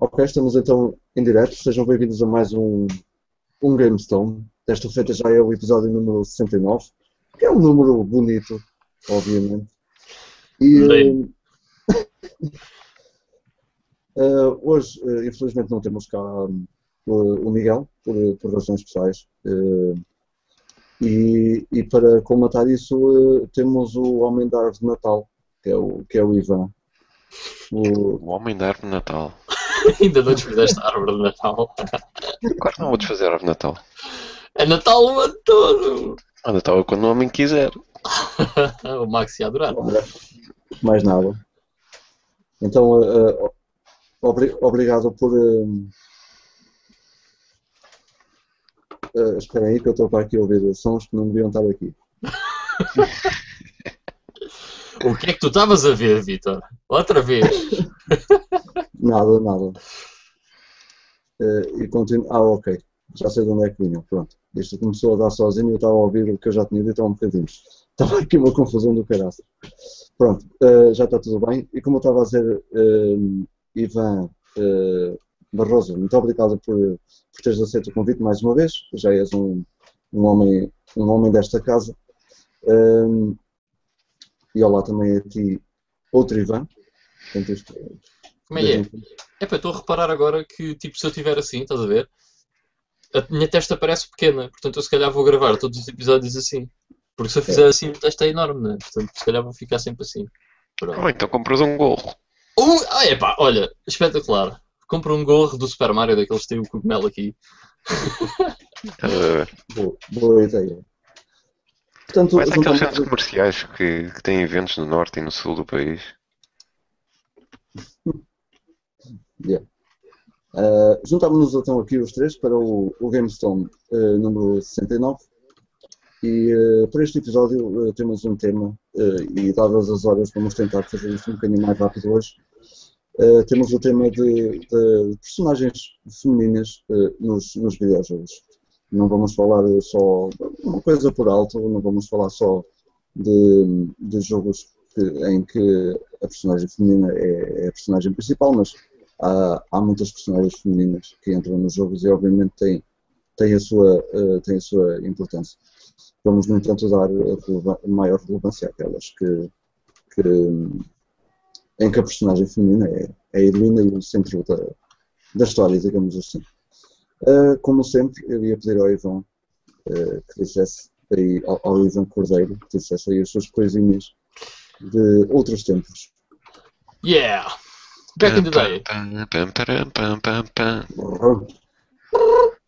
Ok, estamos então em direto. Sejam bem-vindos a mais um, um GameStone. Desta feita já é o episódio número 69, que é um número bonito, obviamente. E uh, hoje, uh, infelizmente, não temos cá uh, o Miguel, por, por razões pessoais. E, e, para comatar isso, temos o Homem da Árvore de Natal, que é o, que é o Ivan. O... o Homem da Árvore de Natal. Ainda não desfizeste a árvore de Natal. Claro que não vou desfazer a árvore de Natal. É Natal o ano todo. A Natal é quando o homem quiser. o Max ia adorar. mais nada. Então, uh, obri obrigado por. Uh, uh, espera aí que eu estou para aqui a ouvir sons que não deviam estar aqui. o que é que tu estavas a ver, Vitor? Outra vez? Nada, nada. Uh, e continuo. Ah, ok. Já sei de onde é que vinham. Pronto. Isto começou a dar sozinho e eu estava a ouvir o que eu já tinha dito há um bocadinho. Estava aqui uma confusão do caraças. Pronto, uh, já está tudo bem. E como eu estava a dizer, uh, Ivan Barroso, muito obrigado por, por teres aceito o convite mais uma vez. Já és um, um, homem, um homem desta casa. e olá também a ti, outro Ivan. Portanto, isto, como é que é? É para estou a reparar agora que, tipo, se eu estiver assim, estás a ver? A minha testa parece pequena, portanto eu se calhar vou gravar todos os episódios assim. Porque se eu fizer é. assim, o teste é enorme, né? Portanto, se calhar vou ficar sempre assim. Pronto. Oh, então compras um gorro. Uh, ah, epá, olha, espetacular. Compra um gorro do Super Mario, daqueles que têm o cogumelo aqui. uh... boa, boa ideia. Portanto, Mas aqueles centros comerciais que, que têm eventos no norte e no sul do país. Yeah. Uh, Juntámos-nos então aqui os três para o, o GameStone uh, número 69 e uh, para este episódio uh, temos um tema uh, e dadas as horas vamos tentar fazer isto um bocadinho mais rápido hoje. temos o tema de, de personagens femininas nos, nos videojogos. Não vamos falar só uma coisa por alto, não vamos falar só de, de jogos que, em que a personagem feminina é, é, a personagem principal, mas há, há muitas personagens femininas que entram nos jogos e obviamente têm, têm, a, sua, têm a sua importância. Vamos, no entanto, dar maior relevância àquelas que, que, em que a personagem feminina é, é a heroína e o centro da, da história, digamos assim. Uh, como sempre, eu ia pedir ao Ivan uh, que dissesse aí, ao, ao Ivan Cordeiro, que dissesse aí as suas coisinhas de outros tempos. Yeah! Back in the day.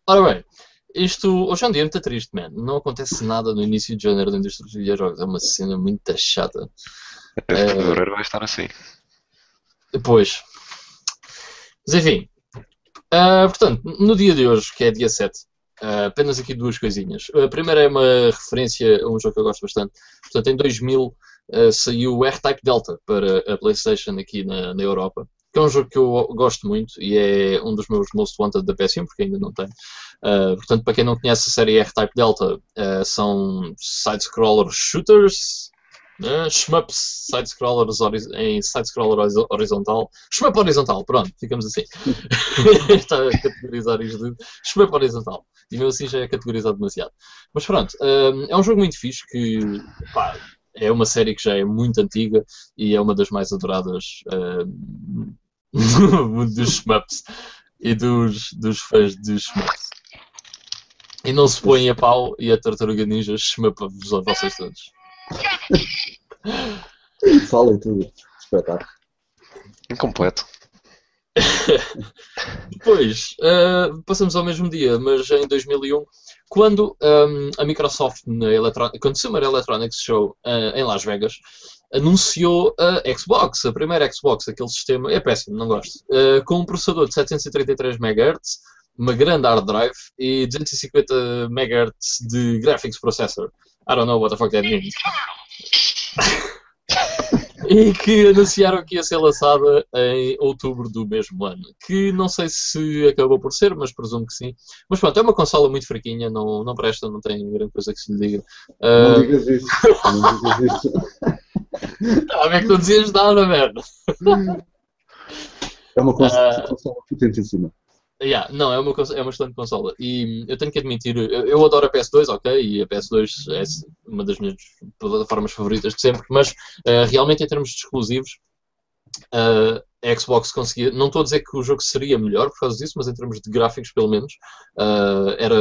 Ora bem, isto hoje é um dia muito triste, man. Não acontece nada no início de janeiro da indústria dos videojogos. É uma cena muito chata. Até fevereiro vai estar assim. Depois. Mas enfim. Uh, portanto, no dia de hoje, que é dia 7, uh, ah, apenas aqui duas coisinhas. A primeira é uma referência a um jogo que eu gosto bastante. Portanto, em 2000 uh, ah, saiu o R-Type Delta para a PlayStation aqui na, na Europa que é um jogo que eu gosto muito e é um dos meus most wanted da PS1, porque ainda não tenho. Uh, portanto, para quem não conhece a série R-Type Delta, uh, são side-scroller shooters, uh, shmups, side-scrollers em side-scroller horizontal. Shmup horizontal, pronto, ficamos assim. Está a categorizar isto de shmup horizontal. E mesmo assim já é categorizado demasiado. Mas pronto, uh, é um jogo muito fixe que, pá, é uma série que já é muito antiga e é uma das mais adoradas uh, dos shmups e dos, dos fãs dos shmups. E não se põe a pau e a tartaruga ninja shmupa-vos a vocês todos. Falem tudo. Espetáculo. Incompleto. Depois, uh, passamos ao mesmo dia, mas em 2001, quando um, a Microsoft, na Electron Consumer Electronics Show uh, em Las Vegas, anunciou a Xbox, a primeira Xbox, aquele sistema, é péssimo, não gosto, uh, com um processador de 733 MHz, uma grande hard drive e 250 MHz de graphics processor. I don't know what the fuck that means. e que anunciaram que ia ser lançada em outubro do mesmo ano. Que não sei se acabou por ser, mas presumo que sim. Mas pronto, é uma consola muito fraquinha, não, não presta, não tem grande coisa que se lhe diga. Não uh... digas isso. Não digas isso. Não, é que não dizias nada, merda. É uma consola, uh, potentíssima. Yeah, não, é uma, é uma excelente consola. E eu tenho que admitir, eu, eu, adoro a PS2, ok, e a PS2 é uma das minhas plataformas favoritas de sempre, mas uh, realmente em termos de exclusivos, uh, a Xbox conseguia. Não estou a dizer que o jogo seria melhor por causa disso, mas em termos de gráficos, pelo menos, uh, era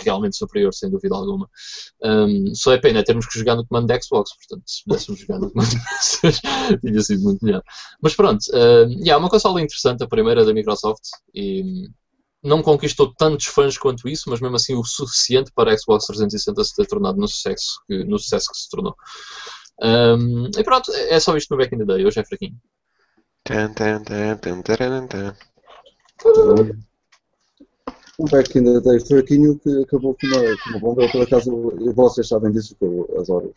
realmente superior, sem dúvida alguma. Um, só é pena termos que jogar no comando da Xbox, portanto, se pudéssemos jogar no comando tinha sido muito melhor. Mas pronto, uh, yeah, uma console interessante, a primeira da Microsoft, e não conquistou tantos fãs quanto isso, mas mesmo assim o suficiente para a Xbox 360 se ter tornado no sucesso que, no sucesso que se tornou. Um, e pronto, é só isto no Back in the Day, hoje é fraquinho. Um back in the day fraquinho que acabou com uma, com uma bomba. Eu, por acaso, vocês sabem disso, que eu adoro,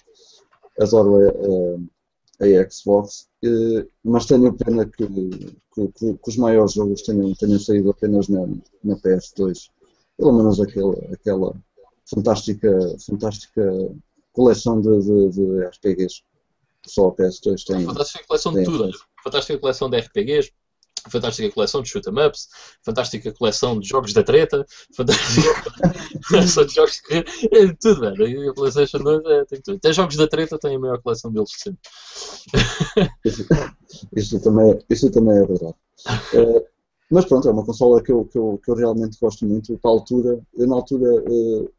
adoro a, a, a Xbox, mas tenho pena que, que, que, que, os maiores jogos tenham, tenham saído apenas na, na PS2. Pelo menos aquela, aquela fantástica, fantástica coleção de, de, de RPGs. Só a PS2 tem. Fantástica coleção de tudo fantástica coleção de RPGs, fantástica coleção de shoot 'em ups, fantástica coleção de jogos da treta, fantástica coleção de jogos é tudo, velho. A PlayStation 2 é, tem tudo. Até jogos da treta tem a maior coleção deles de sempre. Isso, isso, também, isso também é verdade. Uh, mas pronto, é uma consola que eu, que eu, que eu realmente gosto muito. Para a altura, eu na altura uh,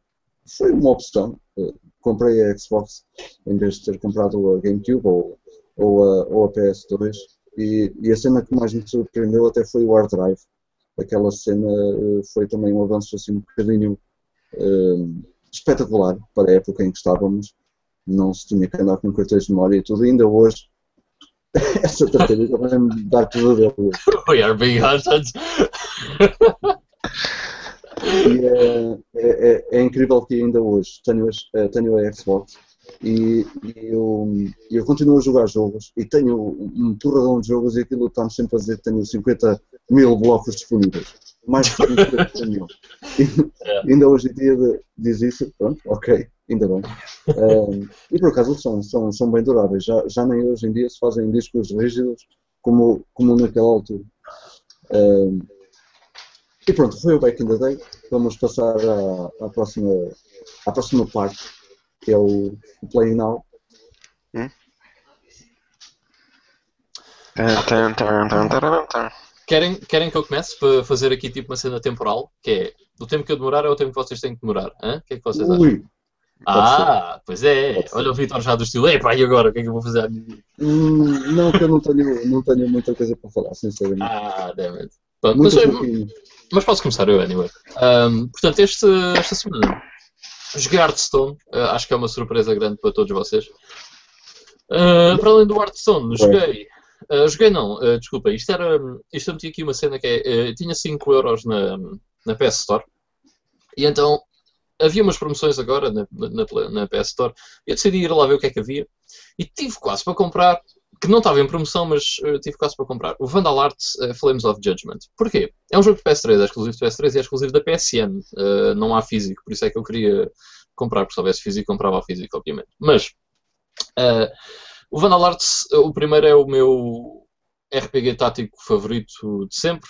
foi uma opção. Uh, comprei a Xbox em vez de ter comprado a GameCube ou, ou, a, ou a PS2. E, e, a cena que mais me surpreendeu até foi o hard drive. Aquela cena uh, foi também um avanço assim um bocadinho uh, espetacular para a época em que estávamos. Não se tinha que andar com cartões de memória e tudo. E ainda hoje, essa tartaruga vai-me dar tudo dele. We are being hunted. E é, é, é, é, incrível que ainda hoje tenho, eh, tenho a Xbox e, e eu, eu, continuo a jogar jogos e tenho um porradão de jogos e aquilo está-me sempre a dizer que tenho 50 mil blocos disponíveis. Mais que nenhum. É. Ainda hoje em dia diz isso, pronto, ok, ainda bem. Um, e por acaso são, são, são bem duráveis, já, já nem hoje em dia se fazem discos rígidos como, como naquela altura. Um, e pronto, foi o Back in the Day. Vamos passar à, à, próxima, à próxima parte que é o, o Play Now. Hum? Querem, querem que eu comece para fazer aqui tipo uma cena temporal? Que é o tempo que eu demorar é o tempo que vocês têm que demorar. O que é que vocês Ui. acham? Ah, pois é. Olha o Vitor já do estilo. Epá, e agora? O que é que eu vou fazer à minha vida? Hum, não, que eu não tenho, não tenho muita coisa para falar, sinceramente. Ah, damn mas, mas, posso começar eu, anyway. Um, portanto, este, esta semana Joguei Hearthstone, uh, acho que é uma surpresa grande para todos vocês. Uh, para além do Hearthstone, joguei. Uh, joguei não, uh, desculpa, isto era. Isto eu meti aqui uma cena que é. tinha 5 euros na, na PS Store. E então havia umas promoções agora na, na, na PS Store. Eu decidi ir lá ver o que é que havia. E tive quase para comprar que não estava em promoção, mas uh, tive quase para comprar. O Vandal Arts uh, Flames of Judgment. Porquê? É um jogo de PS3, é exclusivo de PS3 e é exclusivo da PSN. Uh, não há físico, por isso é que eu queria comprar, porque se houvesse físico, comprava físico, obviamente. Mas o Vandal Arts, o primeiro é o meu RPG tático favorito de sempre.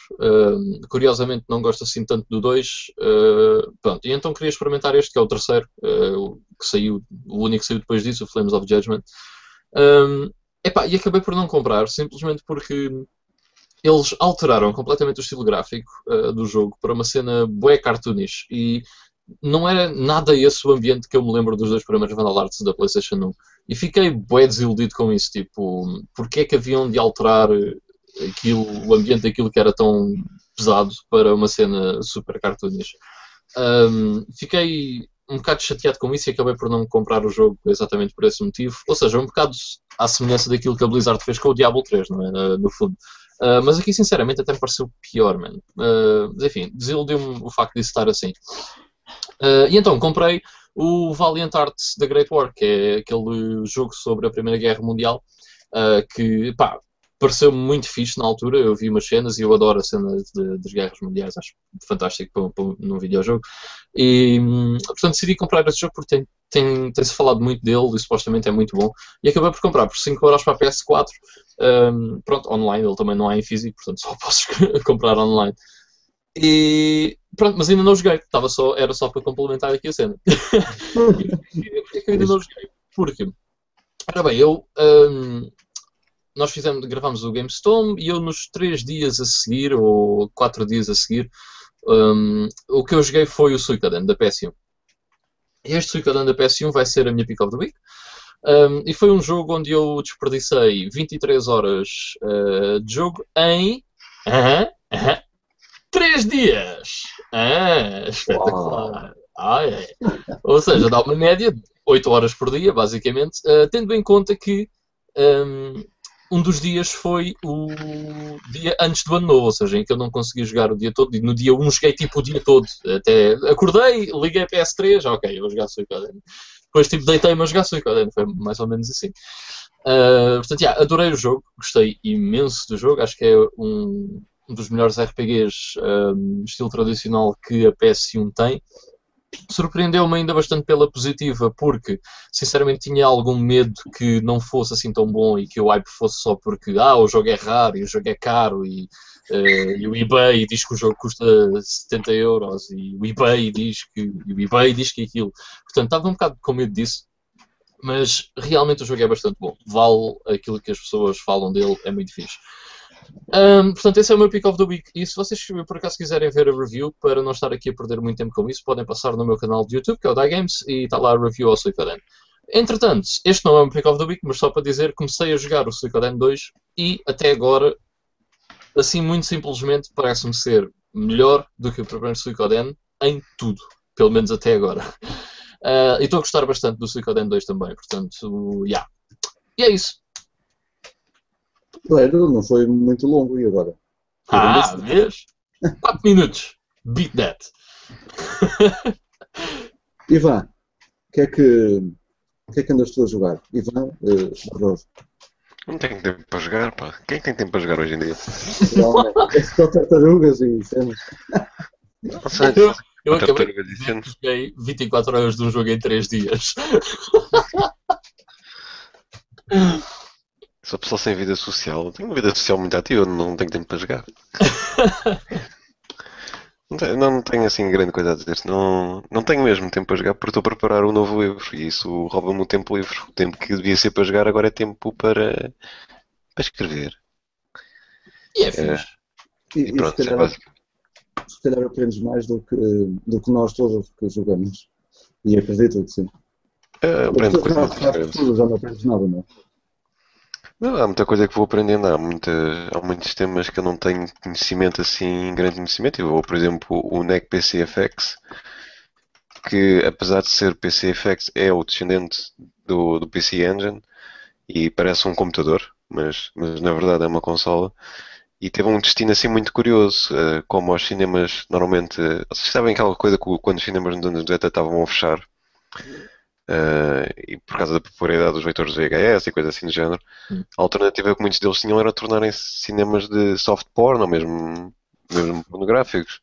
curiosamente, não gosto assim tanto do 2. pronto, e então queria experimentar este, que é o terceiro, que saiu, o único que saiu depois disso, o Flames of Judgment. Um, Epá, e acabei por não comprar, simplesmente porque eles alteraram completamente o estilo gráfico uh, do jogo para uma cena bué cartoonish e não era nada esse o ambiente que eu me lembro dos dois primeiros Vandal Arts da PlayStation 1. E fiquei bué desiludido com isso, tipo, porque é que haviam de alterar aquilo, o ambiente daquilo que era tão pesado para uma cena super cartoonish. Um, fiquei um bocado chateado com isso e acabei por não comprar o jogo exatamente por esse motivo. Ou seja, um bocado à semelhança daquilo que a Blizzard fez com o Diablo 3, não é? No fundo. Uh, mas aqui, sinceramente, até me pareceu pior, mano. Uh, mas enfim, desiludiu-me o facto de estar assim. Uh, e então, comprei o Valiant Arts da Great War, que é aquele jogo sobre a Primeira Guerra Mundial, que, pá, pareceu muito fixe na altura. Eu vi umas cenas e eu adoro a cena de, das guerras mundiais, acho fantástico para, para, num videojogo. E portanto decidi comprar esse jogo porque tem, tem, tem-se falado muito dele e supostamente é muito bom. E acabei por comprar por 5 euros para a PS4. Um, pronto, online, ele também não é em físico, portanto só posso comprar online. E pronto, mas ainda não joguei, Estava só, era só para complementar aqui a cena. e que eu ainda não joguei? Porque, ora bem, eu um, nós fizemos, gravamos o GameStorm e eu nos 3 dias a seguir, ou 4 dias a seguir, um, o que eu joguei foi o Suicaden da PS1. Este Suicaden da PS1 vai ser a minha pick of the week. Um, e foi um jogo onde eu desperdicei 23 horas uh, de jogo em uh -huh, uh -huh, 3 dias. Ah, espetacular. Ah, é. Ou seja, dá uma média de 8 horas por dia, basicamente, uh, tendo em conta que um, um dos dias foi o dia antes do ano novo, ou seja, em que eu não consegui jogar o dia todo, e no dia 1 joguei tipo o dia todo. Até acordei, liguei a PS3, ok, vou jogar Suicoden. Depois tipo deitei-me a jogar Suicoden, foi mais ou menos assim. Uh, portanto, yeah, adorei o jogo, gostei imenso do jogo, acho que é um, um dos melhores RPGs um, estilo tradicional que a PS1 tem surpreendeu-me ainda bastante pela positiva, porque sinceramente tinha algum medo que não fosse assim tão bom e que o hype fosse só porque ah, o jogo é raro e o jogo é caro e, uh, e o eBay diz que o jogo custa 70 euros e o eBay diz que o eBay diz que aquilo. Portanto, estava um bocado com medo disso. Mas realmente o jogo é bastante bom. Vale aquilo que as pessoas falam dele, é muito fixe. Um, portanto, esse é o meu pick of the week. E se vocês por acaso quiserem ver a review, para não estar aqui a perder muito tempo com isso, podem passar no meu canal de YouTube, que é o Die Games, e está lá a review ao Suicoden. Entretanto, este não é meu pick of the week, mas só para dizer, comecei a jogar o Suicoden 2 e até agora, assim muito simplesmente, parece-me ser melhor do que o primeiro Suicoden em tudo, pelo menos até agora. Uh, e estou a gostar bastante do Suicoden 2 também, portanto, yeah. E é isso. Claro, não foi muito longo e agora? Ah, vês? 4 minutos. Beat that. Ivan, o que é que, o que é que andas tu a jogar? Ivan, uh, Não tenho tempo para jogar, pá. Quem tem tempo para jogar hoje em dia? é só tartarugas e cenas. Não sei. Eu, eu acabei de joguei 24 horas de um jogo em 3 dias. Sou pessoa sem vida social. Tenho uma vida social muito ativa, não tenho tempo para jogar. não, tenho, não, tenho assim grande coisa a dizer. Não, não tenho mesmo tempo para jogar porque estou a preparar um novo livro e isso rouba-me o tempo livre. O tempo que devia ser para jogar agora é tempo para, para escrever. E é fixe. É, e, e, pronto, se calhar, é básico. Se calhar aprendes mais do que, do que nós todos que jogamos. E acredito que sim. Uh, aprendo coisas. Já não aprendes nada, não é? Não, há muita coisa que vou aprendendo, há, muita, há muitos temas que eu não tenho conhecimento assim, grande conhecimento. Eu vou, por exemplo, o NEC PCFX, que apesar de ser PCFX é o descendente do, do PC Engine e parece um computador, mas, mas na verdade é uma consola. E teve um destino assim muito curioso, eh, como os cinemas normalmente. Vocês sabem aquela coisa que quando os cinemas nos anos 80 estavam a fechar, Uh, e por causa da popularidade dos leitores VHS e coisas assim do género, hum. a alternativa que muitos deles tinham era tornarem-se cinemas de soft porn ou mesmo, mesmo pornográficos.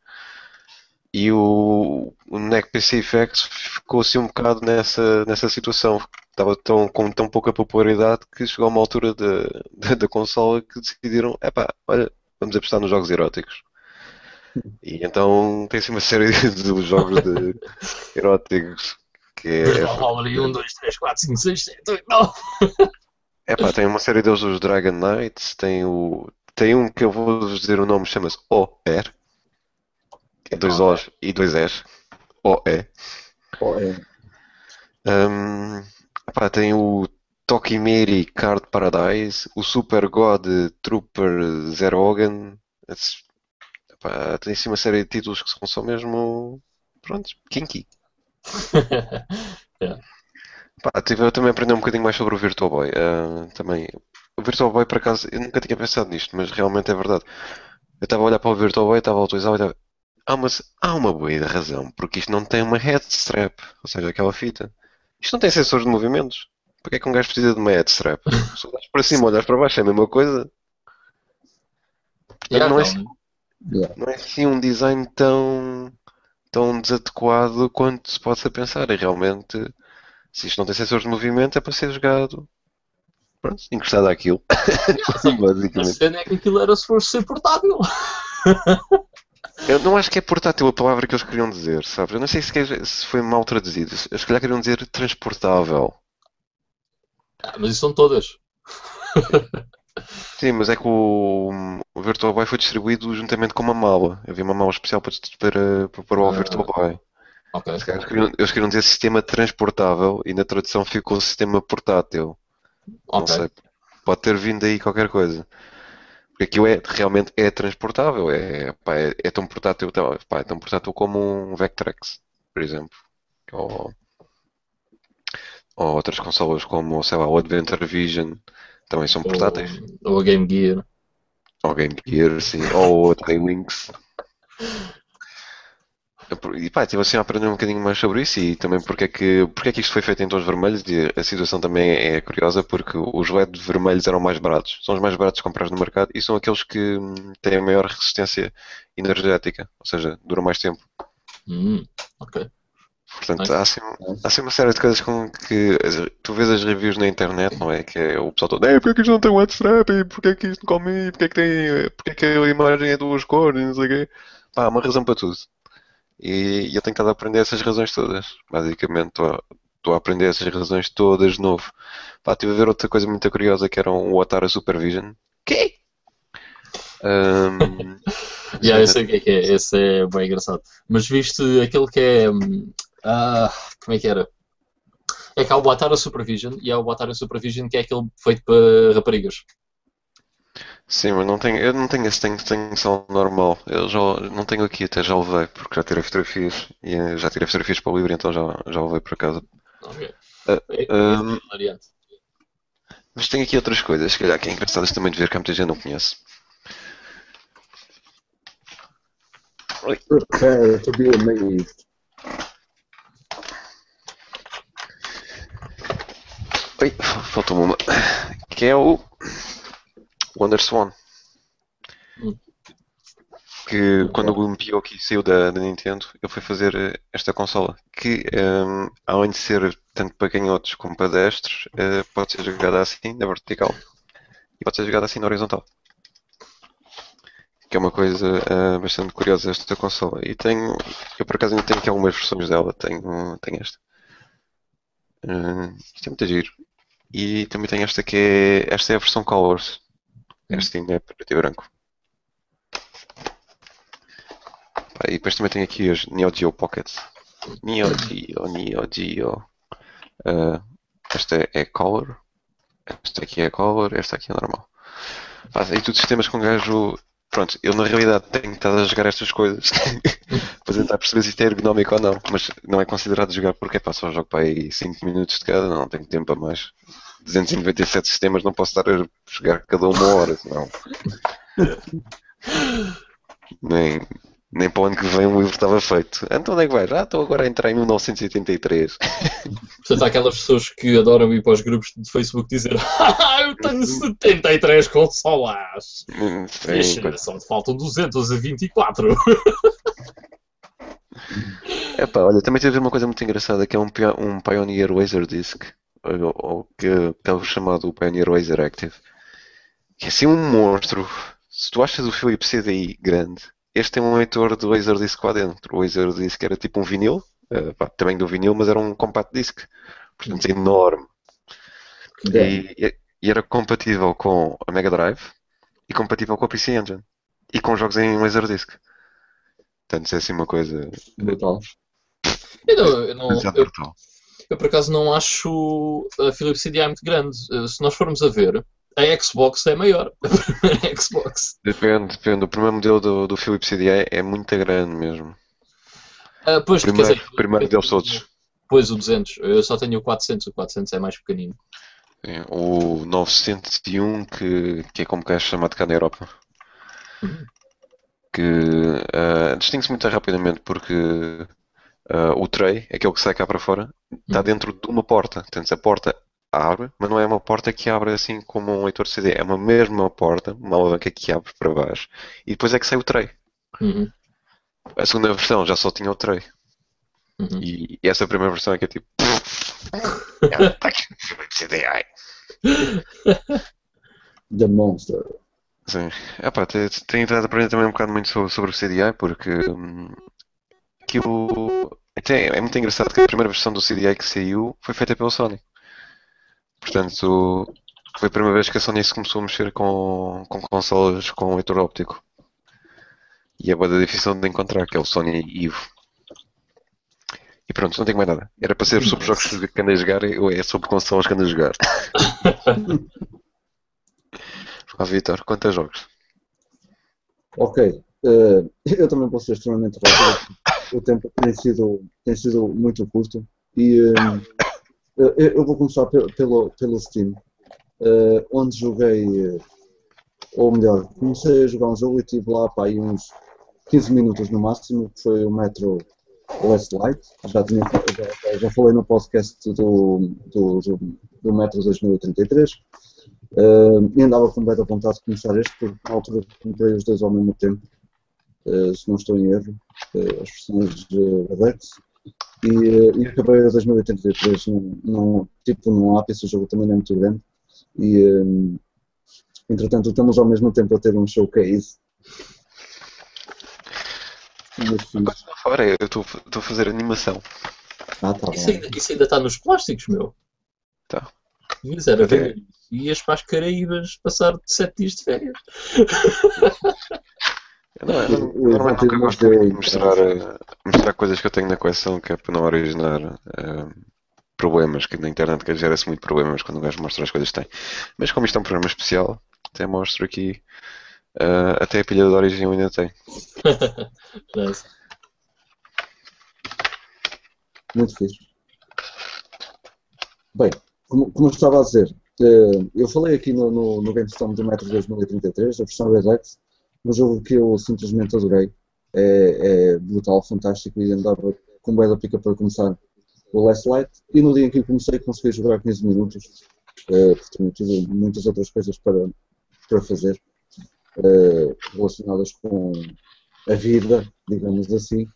E o, o NEC PC Effects ficou assim um bocado nessa, nessa situação. Estava tão, com tão pouca popularidade que chegou a uma altura da, da, consola que decidiram: epá, olha, vamos apostar nos jogos eróticos. E então tem-se uma série de jogos de eróticos que é. Valkyrie 1, 2, 3, 4, 5, 6, 7, 8, 9. É pá, tem uma série deles, os Dragon Knights, tem o. Tem um que eu vou dizer o nome, chama-se OR. É dois O's e dois E's. OE. OE. Um, epá, tem o Tokimeri Card Paradise, o Super God Trooper Zero Hogan. Epá, tem assim uma série de títulos que são só mesmo. Pronto, kinky. yeah. Pá, tive a também aprender um bocadinho mais sobre o Virtual Boy. Uh, também. O Virtual Boy, por acaso, eu nunca tinha pensado nisto, mas realmente é verdade. Eu estava a olhar para o Virtual Boy, estava a utilizar e estava. Ah, mas há uma boa razão, porque isto não tem uma head strap, ou seja, aquela fita. Isto não tem sensores de movimentos. Para que é que um gajo precisa de uma head strap? Se olhas para cima, olhas para baixo, é a mesma coisa. Yeah, não, é. Yeah. não é assim um design tão, tão desadequado quanto se possa pensar. E realmente, se isto não tem sensores de movimento, é para ser jogado pronto, encostado àquilo. Sim, A Basicamente. cena é que aquilo era se fosse ser portátil. Eu não acho que é portátil a palavra que eles queriam dizer, sabes? Eu não sei se, foi mal traduzido. Eles se calhar queriam dizer transportável. Ah, mas isso são todas. Sim, mas é que o, o Virtual Boy foi distribuído juntamente com uma mala. Havia uma mala especial para, para, para pôr o Ah. Virtual Boy. Ok. Se calhar Eles queriam, eles queriam dizer sistema transportável e na tradução ficou sistema portátil. Não Ok. sei. Pode ter vindo aí qualquer coisa. Porque aquilo é, realmente é transportável. É, pá, é, é tão portátil, tão- pá, é tão portátil como um Vectrex, por exemplo. Ou, ou outras consolas como, sei lá, o Adventure Vision também são portáteis. Ou, ou a Game Gear. Ou Game Gear, sim. Ou o Links. E pá, estive assim a aprender um bocadinho mais sobre isso e também porque é que, porque é que isto foi feito em tons vermelhos e a situação também é curiosa porque os LED vermelhos eram mais baratos. São os mais baratos comprados no mercado e são aqueles que hum, têm a maior resistência energética, ou seja, duram mais tempo. Hum, ok. Portanto, há assim, há assim uma série de coisas com que tu vês as reviews na internet, não é? Que é o pessoal todo, "Ei, porque é que isto não tem strap? E porque é que isto não come? E porque é que tem, porque é que a imagem é duas cores? E não sei o quê. Pá, há uma razão para tudo. E, e eu tenho estado a aprender essas razões todas. Basicamente, estou a, aprender essas razões todas de novo. Pá, estive a ver outra coisa muito curiosa que era um, o Atara Supervision. Quê? Ahm, Já, eu sei o que é que é. Esse é bem engraçado. Mas viste aquele que é. Ah, como é que era? É que há o Atara Supervision e há o Atara Supervision que é aquele feito para raparigas. Sim, mas não tenho, eu não tenho esse, tenho, tenho só o normal. Eu já não tenho aqui, até já levei, porque já tirei fotografias e eh, já tirei fotografias para o livro, então já, já levei para casa. Ok. Ah, É, é hum. hilariante. Mas tenho aqui outras coisas, se calhar que é engraçadas também de ver que há muita gente não conhece. Prepare to be amazed. Faltou uma. Que é o Wonder Swan. Hum. Que quando o Mpioki saiu da, da Nintendo, ele foi fazer eh, esta consola. Que, ehm, além de ser tanto para canhotos como para destros, eh, pode ser jogada assim, na vertical. E pode ser jogada assim na horizontal. Que é uma coisa eh, bastante curiosa esta consola. E tenho, eu por acaso ainda tenho aqui algumas versões dela. Tenho, tenho esta. Eh, isto é muito giro. E também tem esta que é. Esta é a versão Colors. Esta ainda é preto e branco. E depois também tem aqui as Neo Geo Pockets. Neo Geo, Neo Geo. Ah, esta é Color. Esta aqui é Color. Esta aqui é normal. Pá, e tudo sistemas com gajo. Pronto, eu na realidade tenho estado a jogar estas coisas para tentar perceber se isto é ergonómico ou não, mas não é considerado jogar porque pá, só jogo para aí 5 minutos de cada, não tenho tempo a mais. 297 sistemas, não posso estar a jogar cada uma hora, senão. Nem, nem para o ano que vem o livro estava feito. Então onde é que vais? Ah, estou agora a entrar em 1983. Portanto, há aquelas pessoas que adoram ir para os grupos de Facebook dizer ah, eu tenho 73 consolas. Sim, coisa- só te faltam 224. Epá, olha, também teve uma coisa muito engraçada que é um, um Pioneer Laserdisc, ou, ou que, é o chamado Pioneer Laser Active, que é assim um monstro. Se tu achas o Philips CDI grande, este tem um leitor de Laserdisc lá dentro. O Laserdisc era tipo um vinil, eh, pá, também do vinil, mas era um compact disc, portanto é enorme. E, e- era compatível com a Mega Drive e compatível com a PC Engine e com jogos em Laserdisc. Portanto, isso é assim uma coisa Brutal. Eu, não, eu, não- eu-. Eu, por acaso não acho a Philips CDI muito grande. Eh, Se nós formos a ver, a Xbox é maior. A Xbox. Depende, depende. O primeiro modelo do, do Philips CDI é muito grande mesmo. Ah, pois, O primeiro, dizer, primeiro deles todos. Pois, o 200. Eu só tenho o 400. O 400 é mais pequenino. Sim, O 901, que, que é como que é chamado cá na Europa. Que ah, distingue-se muito rapidamente porque ah, o tray, aquele que sai cá para fora, está Uhum. dentro de uma porta. Portanto, a porta abre, mas não é uma porta que abre assim como um leitor de CD. É uma mesma porta, uma alavanca que abre para baixo. E depois é que sai o tray. Uhum. A segunda versão já só tinha o tray. Uhum. E, e essa primeira versão é que é tipo. É, tá aqui CD, ai. The Monster. Sim. Epá, te- te- tenho tentado aprender também um bocado muito sobre, sobre o CDI porque hum, aquilo até é muito engraçado que a primeira versão do CDI que saiu foi feita pela Sony. Portanto, foi a primeira vez que a Sony se começou a mexer com, com consolas com leitor óptico. E é bada difícil de encontrar, que é o Sony Evo. E pronto, não tenho mais nada. Era para ser sobre jogos que andei a jogar, ou é sobre consolas que andei a jogar. Ah, Vitor, quantos jogos? Ok. eh, eu também posso ser extremamente rápido. O tempo tem sido, tem sido muito curto. E eh, eu, eu vou começar pelo, pelo, Steam, eh, onde joguei, eh, ou melhor, comecei a jogar um jogo e tive lá aí uns 15 minutos no máximo, que foi o Metro Last Light. Já, tinha, já, já falei no podcast do, do, do, do Metro 2033. Uh, e andava com muita vontade de começar este, porque na altura comprei os dois ao mesmo tempo, uh, se não estou em erro, uh, as versões uh, Rex, e, uh, e acabei a 2083 num, num, tipo num ápice, o jogo também não é muito grande, e um, entretanto estamos ao mesmo tempo a ter um showcase. Mas. Fora, eu estou a fazer animação. ah, tá Isso bem. ainda, isso ainda está nos plásticos, meu. Tá. Devias era Ok. ver. E ias para as Caraíbas passar sete dias de férias. Eu, não, eu, não- Eu- nunca gosto de mostrar, eh, mostrar coisas que eu tenho na coleção, que é para não originar eh, problemas, que na internet que gera-se muito problemas quando o gajo mostra as coisas que tem. Mas como isto é um programa especial, até mostro aqui, eh, até a pilha de origem eu ainda tem. Nice. Muito fixe. Bem, como, como eu estava a dizer, eh, eu falei aqui no, no, no GameStorm do Metro 2033, a versão Redux, um jogo que eu simplesmente adorei. É, é brutal, fantástico e andava com bué da pica para começar o Last Light. E no dia em que comecei, consegui jogar 15 minutos, eh, porque tido muitas outras coisas para, para fazer eh, relacionadas com a vida, digamos assim.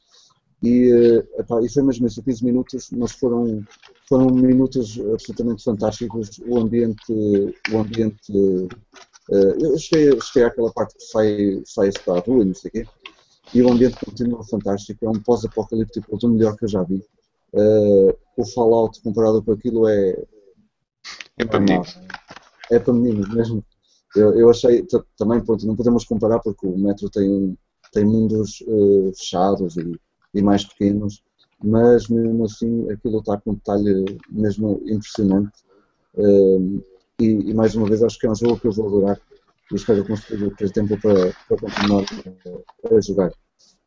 E, eh, epá, e foi mesmo isso, 15 minutos, mas foram, foram minutos absolutamente fantásticos. O ambiente, o ambiente eu cheguei, cheguei àquela parte que sai, sai para a rua e não sei o quê, e o ambiente continua fantástico. É um pós-apocalíptico do melhor que eu já vi. Eh, o Fallout comparado com aquilo é, É para meninos. É para meninos mesmo. Eu, eu achei, também, pronto, não podemos comparar porque o Metro tem, tem mundos eh, fechados e, e mais pequenos, mas mesmo assim aquilo está com um detalhe mesmo impressionante. Eh, e, e mais uma vez acho que é um jogo que eu vou adorar e espero conseguir ter tempo para, para continuar a, a jogar.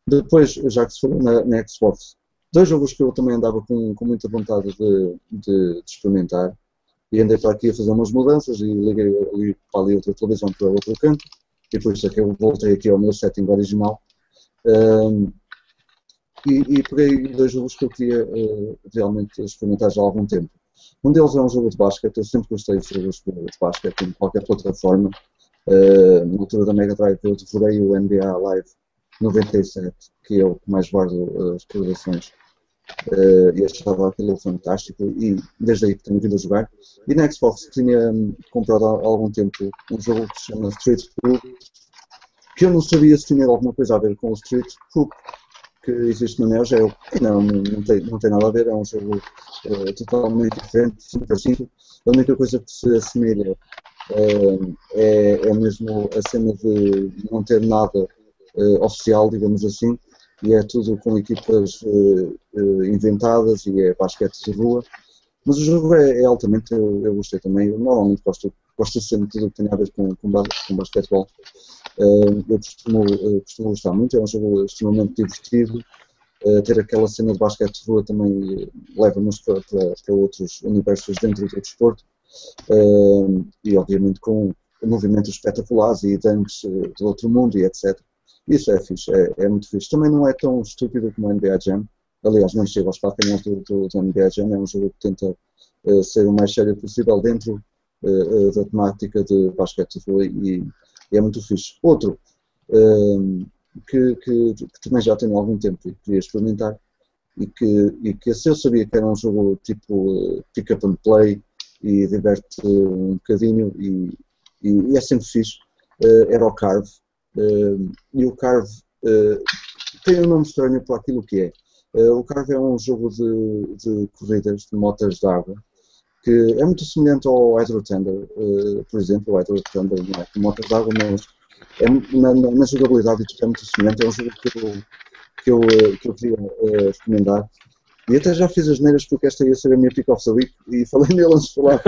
Depois, já que se falou na, na Xbox, dois jogos que eu também andava com, com muita vontade de, de- de experimentar e andei para aqui a fazer umas mudanças e liguei ali para ali outra televisão para outro canto e por isso é que eu voltei aqui ao meu setting original Ahm, e, e peguei dois jogos que eu queria eh, realmente experimentar já há algum tempo. Um deles é um jogo de basquete, eu sempre gostei de jogos de basquete em qualquer plataforma. Uh, na altura da Mega Drive eu devorei o NBA Live 97, que é o que mais guardo uh, as recordações. Uh, e achava aquilo fantástico e desde aí que tenho vindo a jogar. E na Xbox tinha hum, comprado há algum tempo um jogo que se chama Street Hoop, que eu não sabia se tinha alguma coisa a ver com o Street Hoop que existe no Neo Geo. Não, não, tem, não tem nada a ver, é um jogo uh, totalmente diferente, super simples. A única coisa que se assemelha uh, é, é mesmo a cena de não ter nada uh, oficial, digamos assim, e é tudo com equipas inventadas e é basquete de rua. Mas o jogo é, é altamente, eu, eu, gostei também. Eu normalmente gosto, gosto de sempre tudo que tem a ver com, com, com basquetebol. Uh, eu costumo, costumo gostar muito, é um jogo extremamente divertido. ter aquela cena de basquete de rua também leva-nos para, para, para, outros universos dentro do desporto. e obviamente com movimentos espetaculares e dunks do outro mundo e etc. Isso é fixe, é, é, muito fixe. Também não é tão estúpido como o NBA Jam. Aliás, não chega aos calcanhares do, do, do NBA Jam. É um jogo que tenta uh, ser o mais sério possível dentro uh, da temática de basquete e, e, é muito fixe. Outro que, que, que, também já tenho algum tempo e queria experimentar e que, e que se eu sabia que era um jogo tipo pick up and play e diverte um bocadinho e, e, e é sempre fixe, era o Carve. e o Carve tem um nome estranho para aquilo que é. Uh, o Carve é um jogo de, de corridas, de motas de água, que é muito semelhante ao Hydro Thunder, uh, por exemplo, o Hydro Thunder é motas de água, mas é, na, na, na jogabilidade é muito semelhante, é um jogo que eu, que eu, eh, que eu queria uh, recomendar. E até já fiz as neiras porque esta ia ser a minha pick of the week e falei nele antes de falar.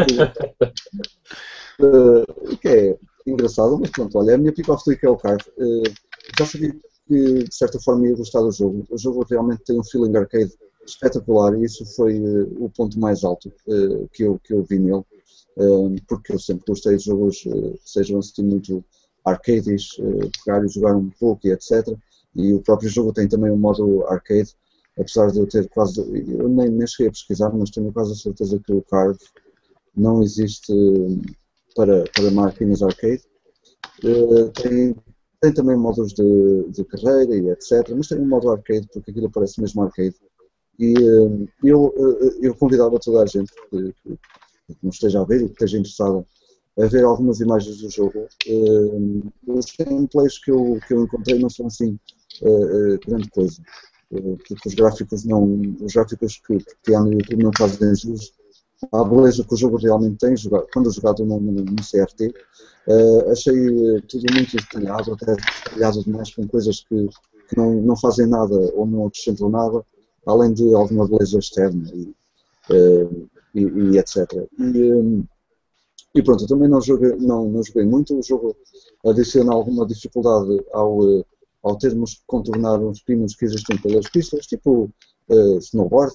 uh, que é engraçado, mas pronto, olha, a minha pick of the week é o Carve. Uh, já sabia que de certa forma ia gostar do jogo. O jogo realmente tem um feeling arcade espetacular e isso foi uh, o ponto mais alto uh, que, eu, que eu vi nele, uh, porque eu sempre gostei de jogos que sejam assim muito arcades, pegar e jogar um pouco e etc. E o próprio jogo tem também um modo arcade, apesar de eu ter quase, eu nem, nem cheguei a pesquisar, mas tenho quase a certeza que o Carve não existe para, para máquinas arcade. tem tem também modos de, de carreira e etc. Mas tem um modo arcade, porque aquilo parece mesmo arcade. E uh, eu, uh, eu convidava toda a gente que, que, não esteja a ver e que esteja interessada a ver algumas imagens do jogo. Uh, os gameplays que eu, que eu encontrei não são assim grande coisa. porque os gráficos não. Os gráficos que, que há no YouTube não fazem jus à beleza que o jogo realmente tem, quando jogado no, no, no CRT. Uh, achei eh, tudo muito detalhado, até detalhado demais com coisas que, que não, não fazem nada ou não acrescentam nada, além de alguma beleza externa e, uh, e, e etc. E, um, e, pronto, eu também não joguei, não, não joguei muito, o jogo adiciona alguma dificuldade ao, ao termos que contornar uns pinos que existem pelas pistas, tipo uh, snowboard,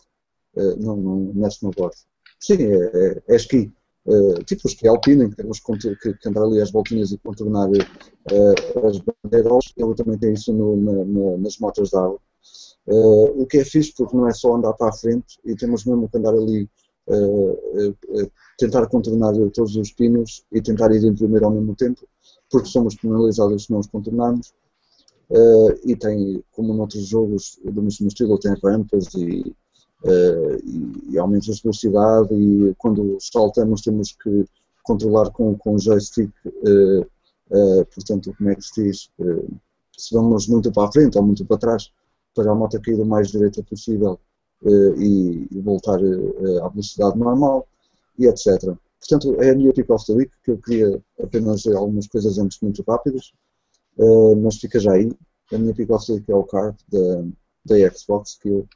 não, não, não é snowboard, sim, é, é, é esqui. Uh, tipo o esqui alpino, em que temos que, que andar ali as voltinhas e contornar uh, as bandeiras, ele também tem isso no, na, na, nas motas de água. Uh, o que é fixe porque não é só andar para a frente e temos mesmo que andar ali tentar contornar todos os pinos e tentar ir em primeiro ao mesmo tempo, porque somos penalizados se não os contornarmos. e tem, como noutros jogos do mesmo estilo, tem rampas e, uh, e, e aumenta a velocidade e quando saltamos temos que controlar com, com o joystick, uh, uh, portanto, como é que se diz, se vamos muito para a frente ou muito para trás, para a moto cair o mais direita possível e, e, voltar à velocidade normal e etc. Portanto, é a minha pick of the week, que eu queria apenas dizer algumas coisas antes muito rápidas, mas fica já aí. A minha pick of the week é o card da, da Xbox, que eu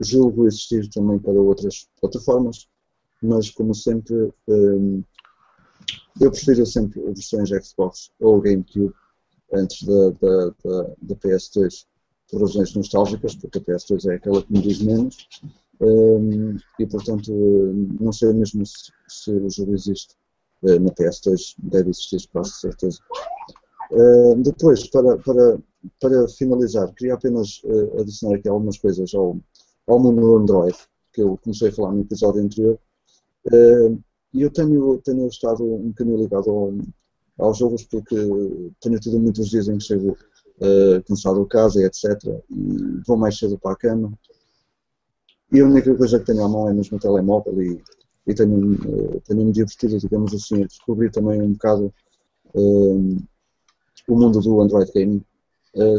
julgo existir também para outras plataformas, mas como sempre, um, eu prefiro sempre versões Xbox ou GameCube antes da, da, da, da PS2 por razões nostálgicas, porque a PS2 é aquela que me diz menos, um, e portanto não sei mesmo se, se o jogo existe uh, na PS2, deve existir com certeza. Uh, depois, para, para, para finalizar, queria apenas uh, adicionar aqui algumas coisas ao, ao mundo Android, que eu comecei a falar no episódio anterior. Eh, e eu tenho, tenho estado um bocadinho ligado ao, aos jogos porque tenho tido muitos dias em que chego uh, cansado de casa etc. E vou mais cedo para a cama. E a única coisa que tenho à mão é mesmo o telemóvel e, e tenho, uh, tenho-me divertido, digamos assim, a descobrir também um bocado uh, o mundo do Android Gaming.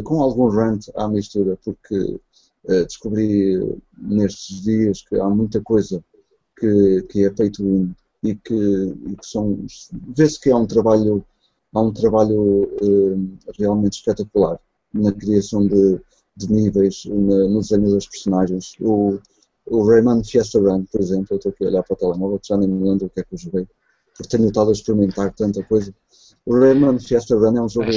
com algum rant à mistura, porque Uh, descobri nestes dias que há muita coisa que, que é feito e que, que são vê-se que há um trabalho há um trabalho uh, realmente espetacular na criação de, de níveis na, no desenho das personagens o, o Rayman Fiesta Run por exemplo eu estou aqui a olhar para o telemóvel já nem me lembro o que é que eu joguei porque tenho estado a experimentar tanta coisa o Rayman Fiesta Run é um jogo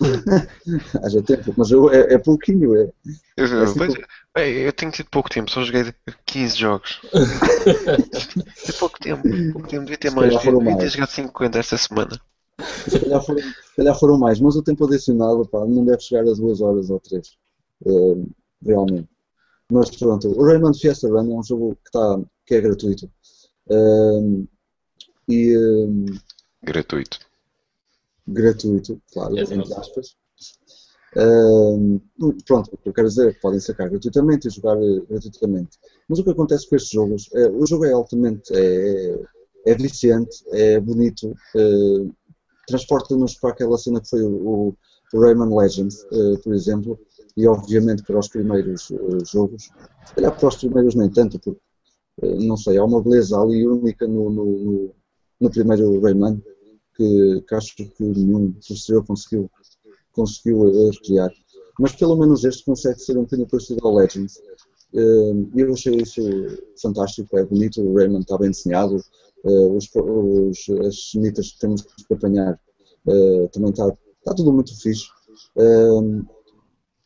Haja tempo, mas eu, é, é pouquinho. É, eu, é assim, pois, bem, eu tenho tido pouco tempo, só joguei 15 jogos. é pouco tempo, pouco tempo, devia ter mais. Devia ter jogado 50 esta semana. Se calhar, foram, se calhar foram mais, mas o tempo adicionado pá, não deve chegar a 2 horas ou 3. Uh, realmente. Mas pronto, o Rayman Fiesta Run é um jogo que, tá, que é gratuito. Um, e, um, gratuito. Gratuito, claro, Exato. entre aspas. Um, pronto, o que eu quero dizer é que podem sacar gratuitamente e jogar eh, gratuitamente. Mas o que acontece com estes jogos, é, o jogo é altamente, é, é viciante, é bonito, transporta-nos para aquela cena que foi o, o Rayman Legends, eh, por exemplo, e obviamente para os primeiros eh, jogos, se calhar para os primeiros nem tanto, porque eh, não sei, há uma beleza ali única no, no, no, primeiro Rayman que, que acho que nenhum posterior conseguiu, conseguiu recriar. Mas pelo menos este consegue ser um bocadinho parecido ao Legends. E eu achei isso fantástico, é bonito, o Rayman está bem desenhado, os, os, as cenitas que temos que apanhar eh, também está, está tudo muito fixe. Eh,